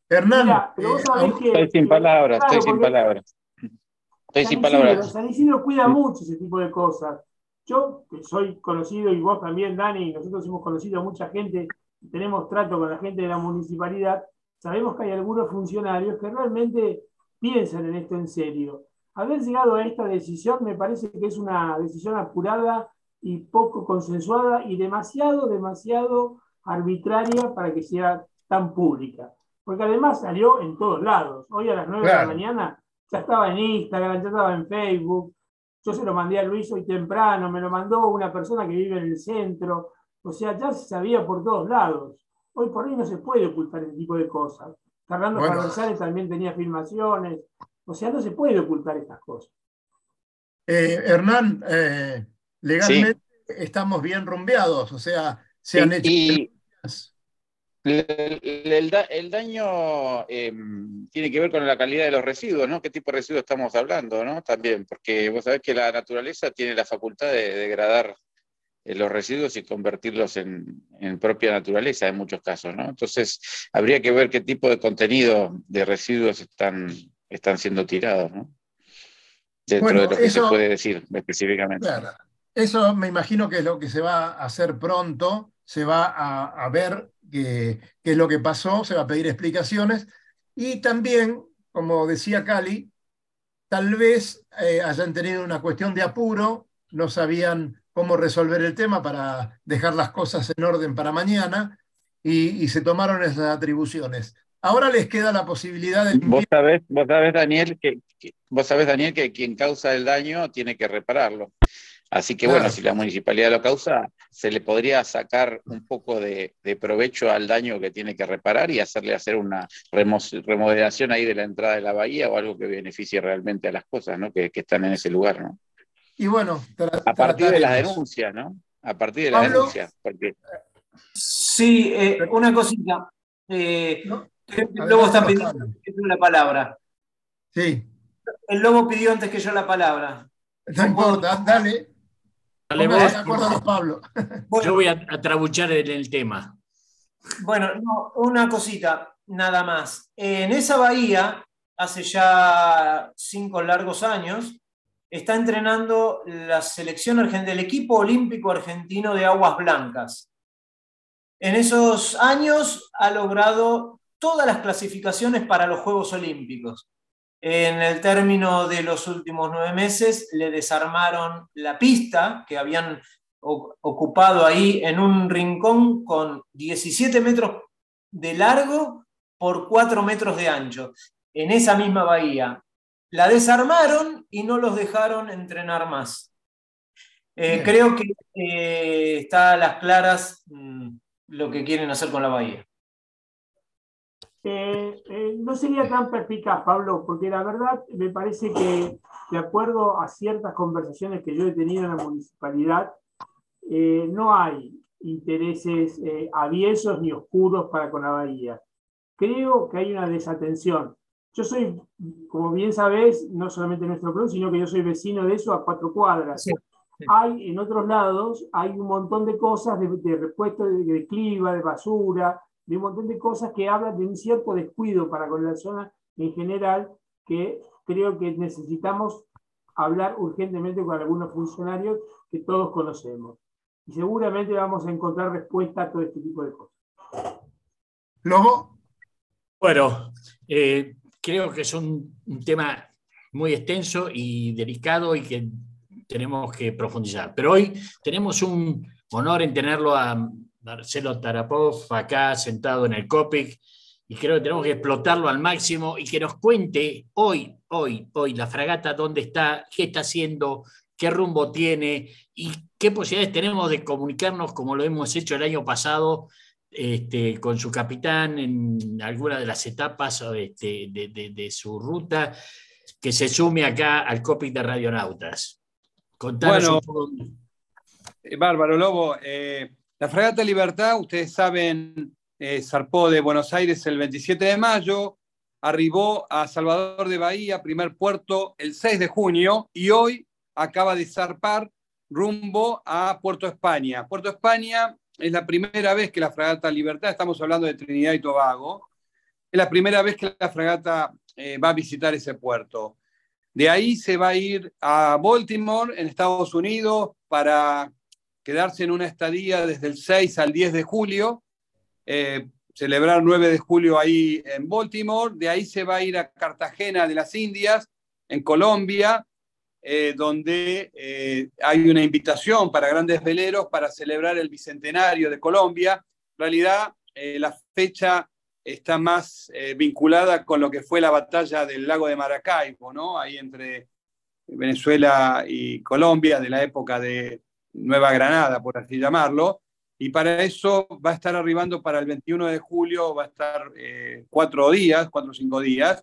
Hernán, Mira, pero vos eh, sabés aún- que. Estoy sin palabras, claro, estoy sin palabras. Estoy San sin palabras. San Isidro cuida mucho ese tipo de cosas. Yo, que soy conocido, y vos también, Dani, y nosotros hemos conocido a mucha gente, tenemos trato con la gente de la municipalidad, sabemos que hay algunos funcionarios que realmente piensan en esto en serio. Haber llegado a esta decisión me parece que es una decisión apurada y poco consensuada y demasiado, demasiado arbitraria para que sea tan pública. Porque además salió en todos lados. Hoy a las 9 de la mañana ya estaba en Instagram, ya estaba en Facebook. yo se lo mandé a Luis hoy temprano, me lo mandó una persona que vive en el centro, o sea, ya se sabía por todos lados. Hoy por hoy no se puede ocultar ese tipo de cosas. Fernando bueno. también tenía filmaciones, o sea, no se puede ocultar estas cosas. Eh, Hernán, eh, legalmente sí. estamos bien rumbeados, o sea, se han hecho... Y el, el, daño eh, tiene que ver con la calidad de los residuos, ¿no? ¿Qué tipo de residuos estamos hablando, ¿no? También, porque vos sabés que la naturaleza tiene la facultad de degradar los residuos y convertirlos en, en, propia naturaleza en muchos casos, ¿no? Entonces, habría que ver qué tipo de contenido de residuos están, están siendo tirados, ¿no? Dentro bueno, de lo que eso, se puede decir específicamente. Claro. Eso me imagino que es lo que se va a hacer pronto, se va a, a ver qué, qué es lo que pasó, se va a pedir explicaciones y también, como decía Cali, tal vez eh, hayan tenido una cuestión de apuro, no sabían cómo resolver el tema para dejar las cosas en orden para mañana y, y se tomaron esas atribuciones. Ahora les queda la posibilidad de... Vos sabés, vos sabés Daniel, que, que, vos sabés, Daniel, que quien causa el daño tiene que repararlo. Así que claro. bueno, si la municipalidad lo causa, se le podría sacar un poco de, de, provecho al daño que tiene que reparar y hacerle hacer una remodelación ahí de la entrada de la bahía o algo que beneficie realmente a las cosas ¿no? que, que están en ese lugar. ¿no? Y bueno, a partir de las denuncias, ¿no? A partir de las Pablo, denuncias. Porque... Sí, eh, una cosita. Eh, ¿No? El lobo está pidiendo la palabra. Sí. El lobo pidió antes que yo la palabra. No importa, dale. Dale vos. Pablo. Bueno, yo voy a, a trabuchar en el tema. Bueno, no, una cosita, nada más. En esa bahía, hace ya cinco largos años, está entrenando la selección argentina, el equipo olímpico argentino de aguas blancas. En esos años ha logrado todas las clasificaciones para los Juegos Olímpicos. En el término de los últimos nueve meses le desarmaron la pista que habían ocupado ahí en un rincón con 17 metros de largo por 4 metros de ancho, en esa misma bahía. La desarmaron y no los dejaron entrenar más. Eh, creo que eh, está a las claras mmm, lo que quieren hacer con la bahía. Eh, eh, no sería tan perspicaz, Pablo, porque la verdad me parece que, de acuerdo a ciertas conversaciones que yo he tenido en la municipalidad, eh, no hay intereses aviesos ni oscuros para con la bahía. Creo que hay una desatención. Yo soy, como bien sabes, no solamente nuestro club, sino que yo soy vecino de eso a cuatro cuadras. Sí, sí. Hay en otros lados, hay un montón de cosas de, de repuesto de, de cliva, de basura, de un montón de cosas que hablan de un cierto descuido para con la zona en general, que creo que necesitamos hablar urgentemente con algunos funcionarios que todos conocemos. Y seguramente vamos a encontrar respuesta a todo este tipo de cosas. Lobo. Bueno, eh, creo que es un, tema muy extenso y delicado y que tenemos que profundizar. Pero hoy tenemos un honor en tenerlo a Marcelo Tarapov acá sentado en el COPIC y creo que tenemos que explotarlo al máximo y que nos cuente hoy, hoy, hoy la fragata dónde está, qué está haciendo, qué rumbo tiene y qué posibilidades tenemos de comunicarnos como lo hemos hecho el año pasado este, con su capitán en alguna de las etapas este, de, de, de, su ruta, que se sume acá al COPIC de Radionautas. Contanos bueno, un poco. Bárbaro Lobo, eh, la Fragata Libertad, ustedes saben, eh, zarpó de Buenos Aires el 27 de mayo, arribó a Salvador de Bahía, primer puerto, el 6 de junio y hoy acaba de zarpar rumbo a Puerto España. Puerto España es la primera vez que la Fragata Libertad, estamos hablando de Trinidad y Tobago, es la primera vez que la fragata eh, va a visitar ese puerto. De ahí se va a ir a Baltimore, en Estados Unidos, para quedarse en una estadía desde el 6 al 10 de julio, eh, celebrar 9 de julio ahí en Baltimore, de ahí se va a ir a Cartagena de las Indias, en Colombia, eh, donde eh, hay una invitación para grandes veleros para celebrar el Bicentenario de Colombia. En realidad, eh, la fecha está más vinculada con lo que fue la batalla del lago de Maracaibo, ¿no? ahí entre Venezuela y Colombia, de la época de Nueva Granada, por así llamarlo, y para eso va a estar arribando para el 21 de julio, va a estar cuatro días, cuatro o cinco días.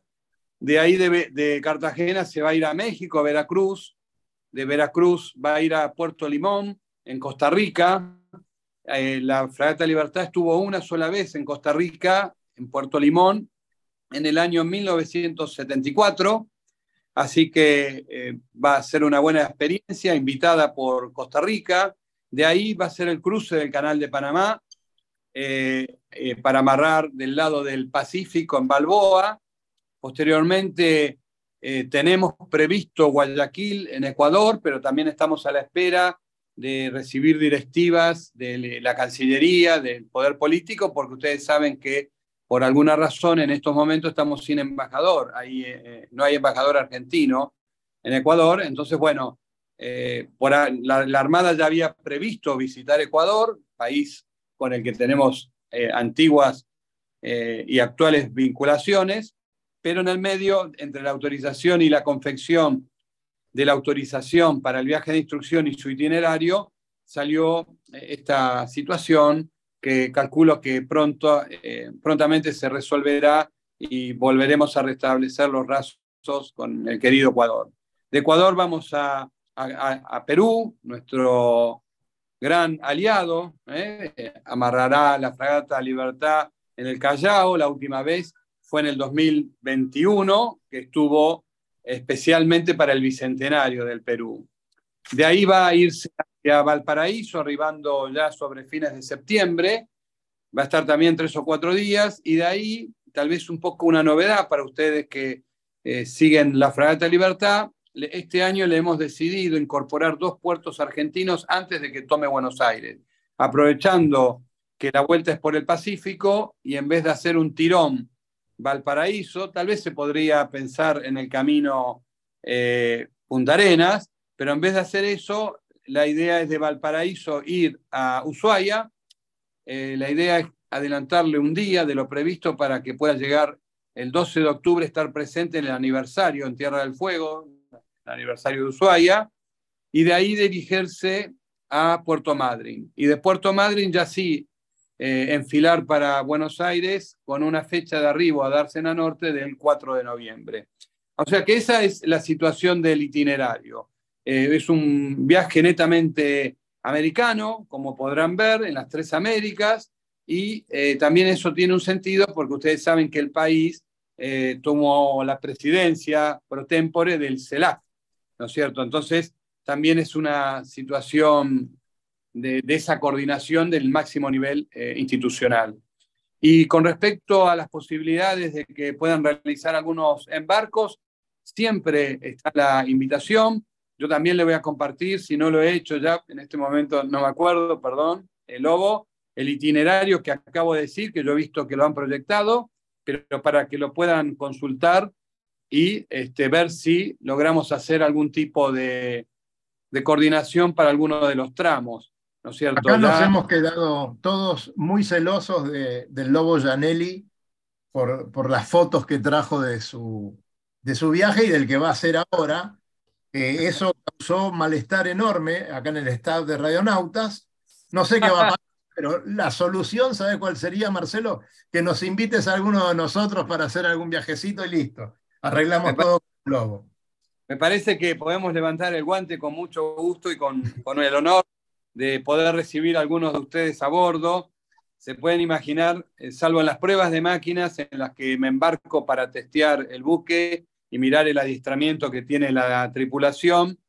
De ahí de, Cartagena se va a ir a México, a Veracruz. De Veracruz va a ir a Puerto Limón, en Costa Rica. Eh, la Fragata Libertad estuvo una sola vez en Costa Rica, en Puerto Limón, en el año 1974. Así que eh, va a ser una buena experiencia, invitada por Costa Rica. De ahí va a ser el cruce del Canal de Panamá eh, para amarrar del lado del Pacífico en Balboa. Posteriormente tenemos previsto Guayaquil en Ecuador, pero también estamos a la espera de recibir directivas de la Cancillería, del Poder Político, porque ustedes saben que por alguna razón en estos momentos estamos sin embajador, ahí, eh, no hay embajador argentino en Ecuador, entonces bueno, eh, la, Armada ya había previsto visitar Ecuador, país con el que tenemos eh, antiguas y actuales vinculaciones, pero en el medio, entre la autorización y la confección de la autorización para el viaje de instrucción y su itinerario, salió esta situación que calculo que pronto, eh, prontamente se resolverá y volveremos a restablecer los lazos con el querido Ecuador. De Ecuador vamos a, a, Perú, nuestro gran aliado, ¿eh? amarrará la fragata Libertad en el Callao, la última vez fue en el 2021, que estuvo especialmente para el Bicentenario del Perú. De ahí va a irse a Valparaíso, arribando ya sobre fines de septiembre. Va a estar también tres o cuatro días y de ahí tal vez un poco una novedad para ustedes que eh, siguen la Fragata Libertad. Este año le hemos decidido incorporar dos puertos argentinos antes de que tome Buenos Aires, aprovechando que la vuelta es por el Pacífico y en vez de hacer un tirón Valparaíso, tal vez se podría pensar en el camino eh, Punta Arenas, pero en vez de hacer eso, la idea es de Valparaíso ir a Ushuaia. Eh, la idea es adelantarle un día de lo previsto para que pueda llegar el 12 de octubre, estar presente en el aniversario en Tierra del Fuego, el aniversario de Ushuaia, y de ahí dirigirse a Puerto Madryn. Y de Puerto Madryn ya sí eh, enfilar para Buenos Aires con una fecha de arribo a Dársena Norte del 4 de noviembre. O sea que esa es la situación del itinerario. Eh, es un viaje netamente americano, como podrán ver, en las tres Américas, y eh, también eso tiene un sentido porque ustedes saben que el país tomó la presidencia pro tempore del CELAC, ¿no es cierto? Entonces, también es una situación de, esa coordinación del máximo nivel institucional. Y con respecto a las posibilidades de que puedan realizar algunos embarcos, siempre está la invitación. Yo también le voy a compartir, si no lo he hecho ya, en este momento no me acuerdo, perdón, el lobo, el itinerario que acabo de decir, que yo he visto que lo han proyectado, pero para que lo puedan consultar y este, ver si logramos hacer algún tipo de, de coordinación para alguno de los tramos. ¿No es cierto? Acá nos hemos quedado todos muy celosos de, del Lobo Janelli por, por, las fotos que trajo de su, de su viaje y del que va a hacer ahora eso causó malestar enorme acá en el staff de Radionautas. No sé qué va a pasar, pero la solución, ¿sabe cuál sería, Marcelo? Que nos invites a alguno de nosotros para hacer algún viajecito y listo. Arreglamos todo con el globo. Me parece que podemos levantar el guante con mucho gusto y con, con el honor de poder recibir a algunos de ustedes a bordo. Se pueden imaginar, eh, salvo en las pruebas de máquinas en las que me embarco para testear el buque, y mirar el adiestramiento que tiene la tripulación,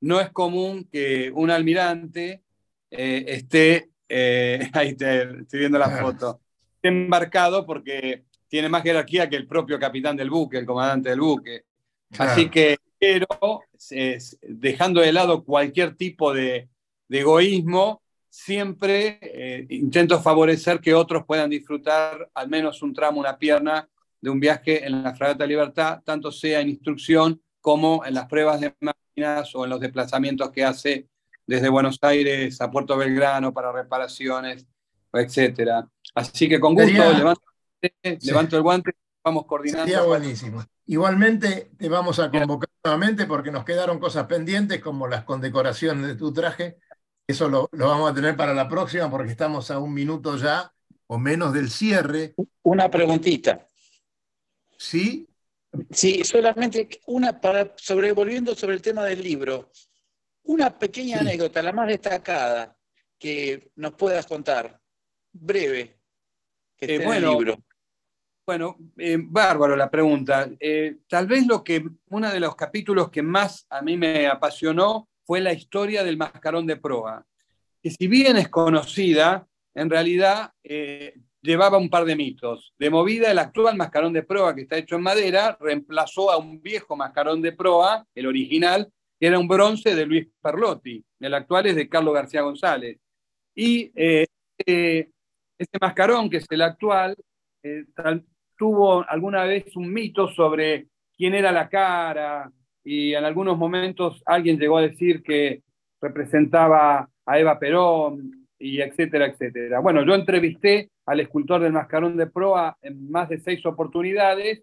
no es común que un almirante eh, esté, eh, ahí te, estoy viendo la foto, esté embarcado porque tiene más jerarquía que el propio capitán del buque, el comandante del buque. Así que, pero dejando de lado cualquier tipo de, egoísmo, siempre eh, intento favorecer que otros puedan disfrutar al menos un tramo, una pierna de un viaje en la Fragata Libertad, tanto sea en instrucción como en las pruebas de máquinas o en los desplazamientos que hace desde Buenos Aires a Puerto Belgrano para reparaciones, etc. Así que con gusto levanto, el guante, vamos coordinando. Sería buenísimo. Igualmente te vamos a convocar nuevamente porque nos quedaron cosas pendientes como las condecoraciones de tu traje. Eso lo, lo vamos a tener para la próxima porque estamos a un minuto ya o menos del cierre. Una preguntita. ¿Sí? Sí, solamente una para sobre volviendo sobre el tema del libro. Una pequeña Sí. anécdota, la más destacada, que nos puedas contar, breve, que Eh, esté bueno, en el libro. Bueno, eh, bárbaro la pregunta. Eh, tal vez lo que uno de los capítulos que más a mí me apasionó fue la historia del mascarón de proa, que si bien es conocida, en realidad eh, llevaba un par de mitos. De movida, el actual mascarón de proa, que está hecho en madera, reemplazó a un viejo mascarón de proa, el original, que era un bronce de Luis Perlotti. El actual es de Carlos García González. Y eh, eh, este mascarón, que es el actual, eh, tuvo alguna vez un mito sobre quién era la cara y en algunos momentos alguien llegó a decir que representaba a Eva Perón y etcétera, etcétera. Bueno, yo entrevisté al escultor del mascarón de proa en más de seis oportunidades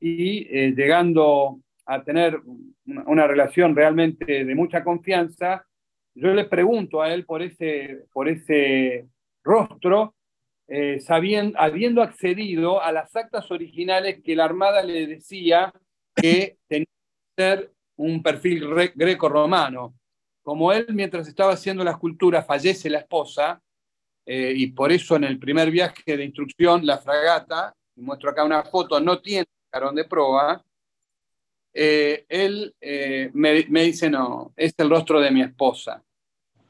y eh, llegando a tener una, relación realmente de mucha confianza, yo le pregunto a él por ese, por ese rostro eh, sabien- habiendo accedido a las actas originales que la Armada le decía que tenía un perfil re- greco-romano. Como él, mientras estaba haciendo la escultura, fallece la esposa, eh, y por eso en el primer viaje de instrucción, la fragata, muestro acá una foto, no tiene carón de proa, eh, él eh, me, me dice, no, es el rostro de mi esposa.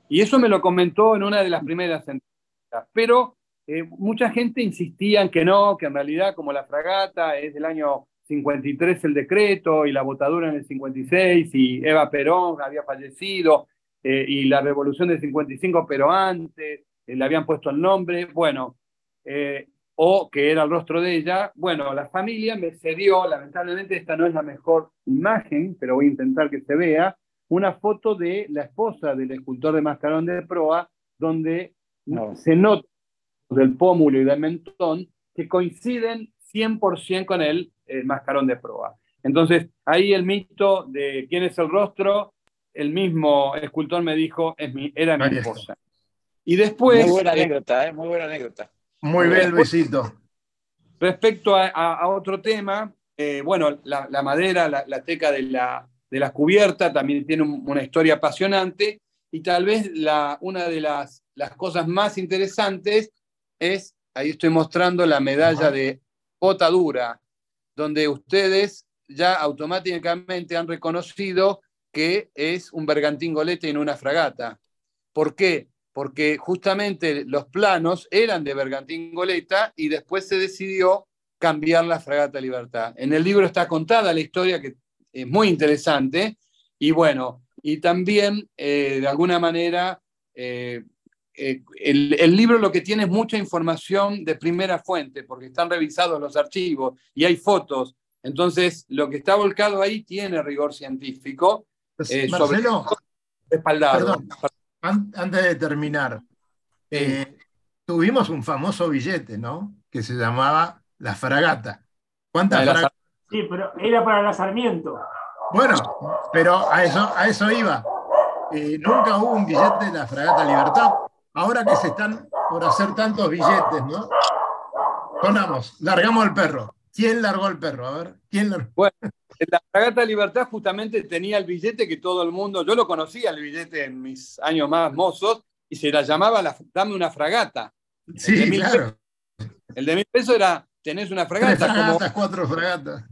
Y eso me lo comentó en una de las primeras entrevistas. Pero eh, mucha gente insistía en que no, que en realidad como la fragata es del año 53 el decreto y la botadura en el 56 y Eva Perón había fallecido eh, y la revolución del 55 pero antes, eh, le habían puesto el nombre, bueno, eh, o que era el rostro de ella. Bueno, la familia me cedió, lamentablemente esta no es la mejor imagen, pero voy a intentar que se vea, una foto de la esposa del escultor de Mascarón de Proa, donde No. se nota del pómulo y del mentón que coinciden 100% con el, el mascarón de proa. Entonces, ahí el mito de quién es el rostro, el mismo escultor me dijo, es mi, era mi esposa. Y después, muy buena anécdota, ¿eh? muy buena anécdota. Muy bien, Luisito. Respecto a, a- a otro tema, eh, bueno, la, la madera, la, la teca de la, de la cubierta también tiene un- una historia apasionante y tal vez la, una de las, las cosas más interesantes es, ahí estoy mostrando la medalla de botadura, donde ustedes ya automáticamente han reconocido que es un bergantín golete y no una fragata. ¿Por qué? Porque justamente los planos eran de bergantín goleta y después se decidió cambiar la fragata Libertad. En el libro está contada la historia que es muy interesante y bueno, y también eh, de alguna manera eh, eh, el, el libro lo que tiene es mucha información de primera fuente porque están revisados los archivos y hay fotos. Entonces, lo que está volcado ahí tiene rigor científico eh, sobre Marcelo, respaldado. Perdón. an- antes de terminar, eh, tuvimos un famoso billete, ¿no? Que se llamaba la fragata. ¿Cuántas la fragatas? Sí, pero era para la Sarmiento. Bueno, pero a eso, a eso iba. Eh, nunca hubo un billete de la fragata Libertad. Ahora que se están por hacer tantos billetes, ¿no? Sonamos, largamos el perro. ¿Quién largó el perro? A ver, ¿quién largó? La fragata Libertad justamente tenía el billete que todo el mundo, yo lo conocía el billete en mis años más mozos, y se la llamaba la, dame una fragata. de Sí, mil claro. El de mil pesos era, tenés una Tres fragata, como, fragatas, cuatro fragatas.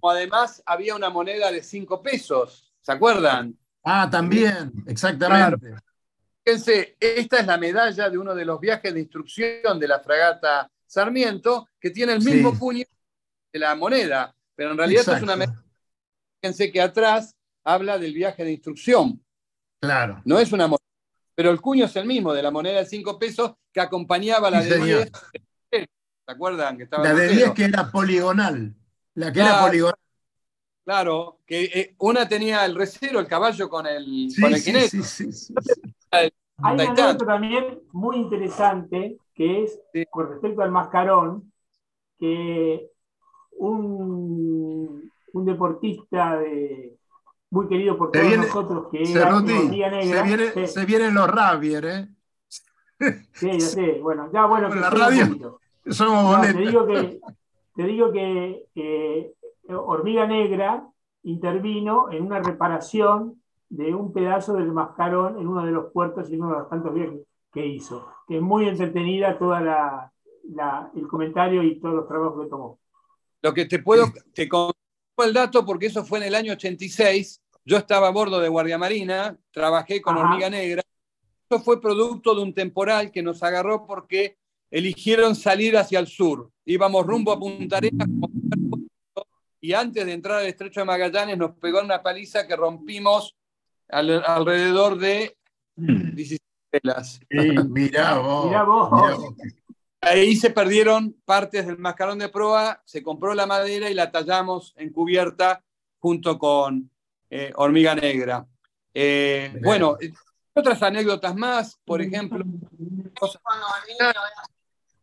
como además había una moneda de cinco pesos, ¿se acuerdan? Ah, también, exactamente. Fíjense, esta es la medalla de uno de los viajes de instrucción de la fragata Sarmiento, que tiene el mismo Sí. puño de la moneda, pero en realidad esta es una Exacto. medalla. Fíjense que atrás habla del viaje de instrucción, Claro. no es una moneda, pero el cuño es el mismo de la moneda de 5 pesos que acompañaba la Sí, de señor. 10. ¿Se acuerdan? Que estaba La de Lutero? 10 que era poligonal. La que Claro. era poligonal. Claro, que eh, una tenía el recero, el caballo con el, Sí, con el jinete. sí, sí, sí. Hay una Taitán. anécdota también muy interesante que es Sí. con respecto al mascarón, que un un deportista de, muy querido por todos viene- nosotros, que era se, Negra. viene- Sí, se vienen los Ravier, ¿eh? sí, ya sé. Bueno, ya bueno, Con la un radio. Somos No, te digo que, te digo que eh, Hormiga Negra intervino en una reparación de un pedazo del mascarón en uno de los puertos y uno de los tantos viajes que hizo. Que es muy entretenida toda la, la- el comentario y todos los trabajos que tomó. Lo que te puedo, te confirmo el dato porque eso fue en el año 86. Yo estaba a bordo de Guardia Marina, trabajé con Ajá. Hormiga Negra. Eso fue producto de un temporal que nos agarró porque eligieron salir hacia el sur. Íbamos rumbo a Punta Arenas y antes de entrar al estrecho de Magallanes nos pegó una paliza que rompimos al- alrededor de 16 velas. Sí, mirá vos. Mirá vos. mirá vos. Ahí se perdieron partes del mascarón de proa, se compró la madera y la tallamos en cubierta junto con eh, hormiga negra. Eh, bueno, otras anécdotas más, por ejemplo, cosas-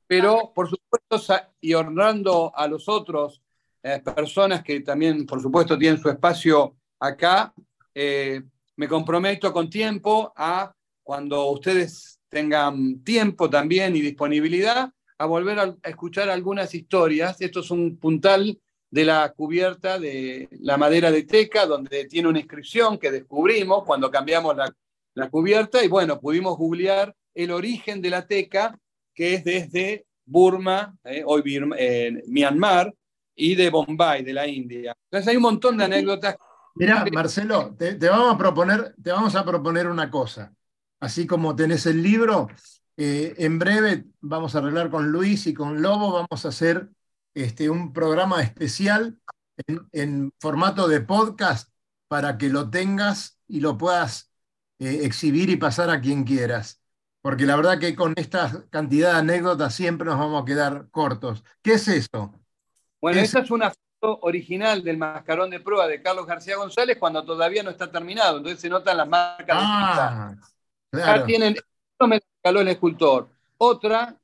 pero por supuesto, y honrando a los otros eh, personas que también, por supuesto, tienen su espacio acá, eh, me comprometo con tiempo a, cuando ustedes tengan tiempo también y disponibilidad, a volver a, escuchar algunas historias. Esto es un puntal de la cubierta de la madera de teca, donde tiene una inscripción que descubrimos cuando cambiamos la, la cubierta y bueno, pudimos googlear el origen de la teca, que es desde Burma, eh, hoy Birma- eh, Myanmar, y de Bombay, de la India. Entonces hay un montón de anécdotas. Mirá, Marcelo, te, te vamos a proponer, te vamos a proponer una cosa. Así como tenés el libro, eh, en breve vamos a arreglar con Luis y con Lobo, vamos a hacer este, un programa especial en, en formato de podcast para que lo tengas y lo puedas eh, exhibir y pasar a quien quieras. Porque la verdad que con esta cantidad de anécdotas siempre nos vamos a quedar cortos. ¿Qué es eso? Bueno, Es- esta es una original del mascarón de prueba de Carlos García González cuando todavía no está terminado, entonces se notan las marcas de. Ah, Acá tienen, esto me el escultor. Otra,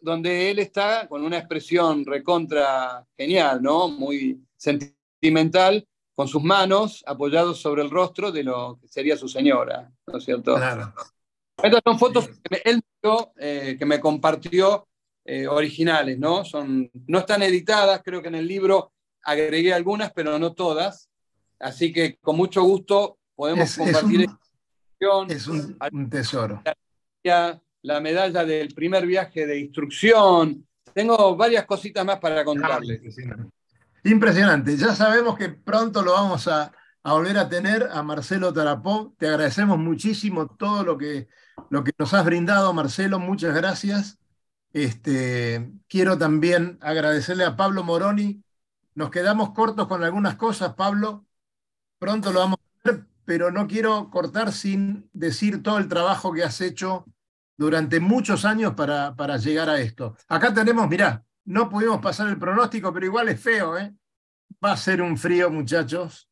donde él está con una expresión recontra genial, ¿no? Muy sentimental, con sus manos apoyados sobre el rostro de lo que sería su señora, ¿no es cierto? Claro. Estas son fotos que me- él eh, que me compartió eh, originales, ¿no? Son, no están editadas, creo que en el libro agregué algunas, pero no todas. Así que con mucho gusto podemos Es, es compartir un, esta información es un- un tesoro. medalla, la medalla del primer viaje de instrucción. Tengo varias cositas más para contarles. Impresionante. Ya sabemos que pronto lo vamos a, a volver a tener a Marcelo Tarapó. Te agradecemos muchísimo todo lo que, lo que nos has brindado, Marcelo. Muchas gracias. Este, quiero también agradecerle a Pablo Moroni. Nos quedamos cortos con algunas cosas, Pablo. Pronto lo vamos a ver, pero no quiero cortar sin decir todo el trabajo que has hecho durante muchos años para, para llegar a esto. Acá tenemos, mirá, no pudimos pasar el pronóstico, pero igual es feo, ¿eh? Va a ser un frío, muchachos.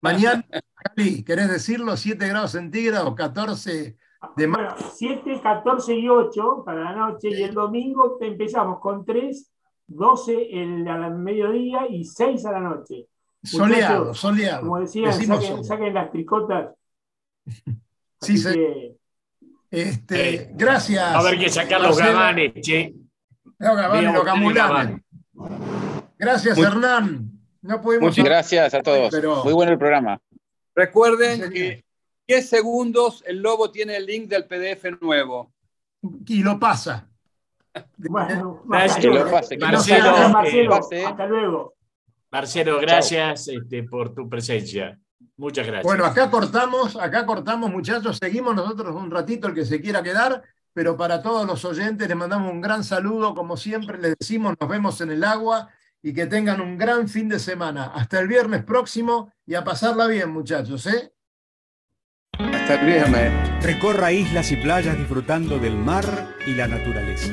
Mañana, Cali, ¿querés decirlo? 7 grados centígrados, 14 de Bueno, 7, 14 y 8 para la noche y el domingo empezamos con 3, 12 el, al mediodía y 6 a la noche. Soleado, Muchachos, soleado. Como decían, saquen, las tricotas. Sí, Así se- que, Este, Eh, gracias. A haber que sacar los gabanes, che. Los ustedes, gamulanes. Gracias, Hernán. No pudimos Muchas gracias a todos. Pero- Muy bueno el programa. Recuerden Sí, que 10 segundos el lobo tiene el link del PDF nuevo. y lo pasa. Bueno, pase, Marcelo, pase. Gracias, Marcelo. pase. Hasta luego. Marcelo, gracias este, por tu presencia. Muchas gracias. Bueno, acá cortamos, acá cortamos, muchachos. Seguimos nosotros un ratito, el que se quiera quedar, pero para todos los oyentes les mandamos un gran saludo. Como siempre les decimos, nos vemos en el agua y que tengan un gran fin de semana. Hasta el viernes próximo y a pasarla bien, muchachos, ¿eh? Hasta el viernes. Recorra islas y playas disfrutando del mar y la naturaleza.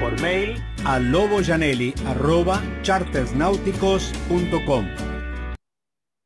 Por mail a loboyanelli.chartersnáuticos.com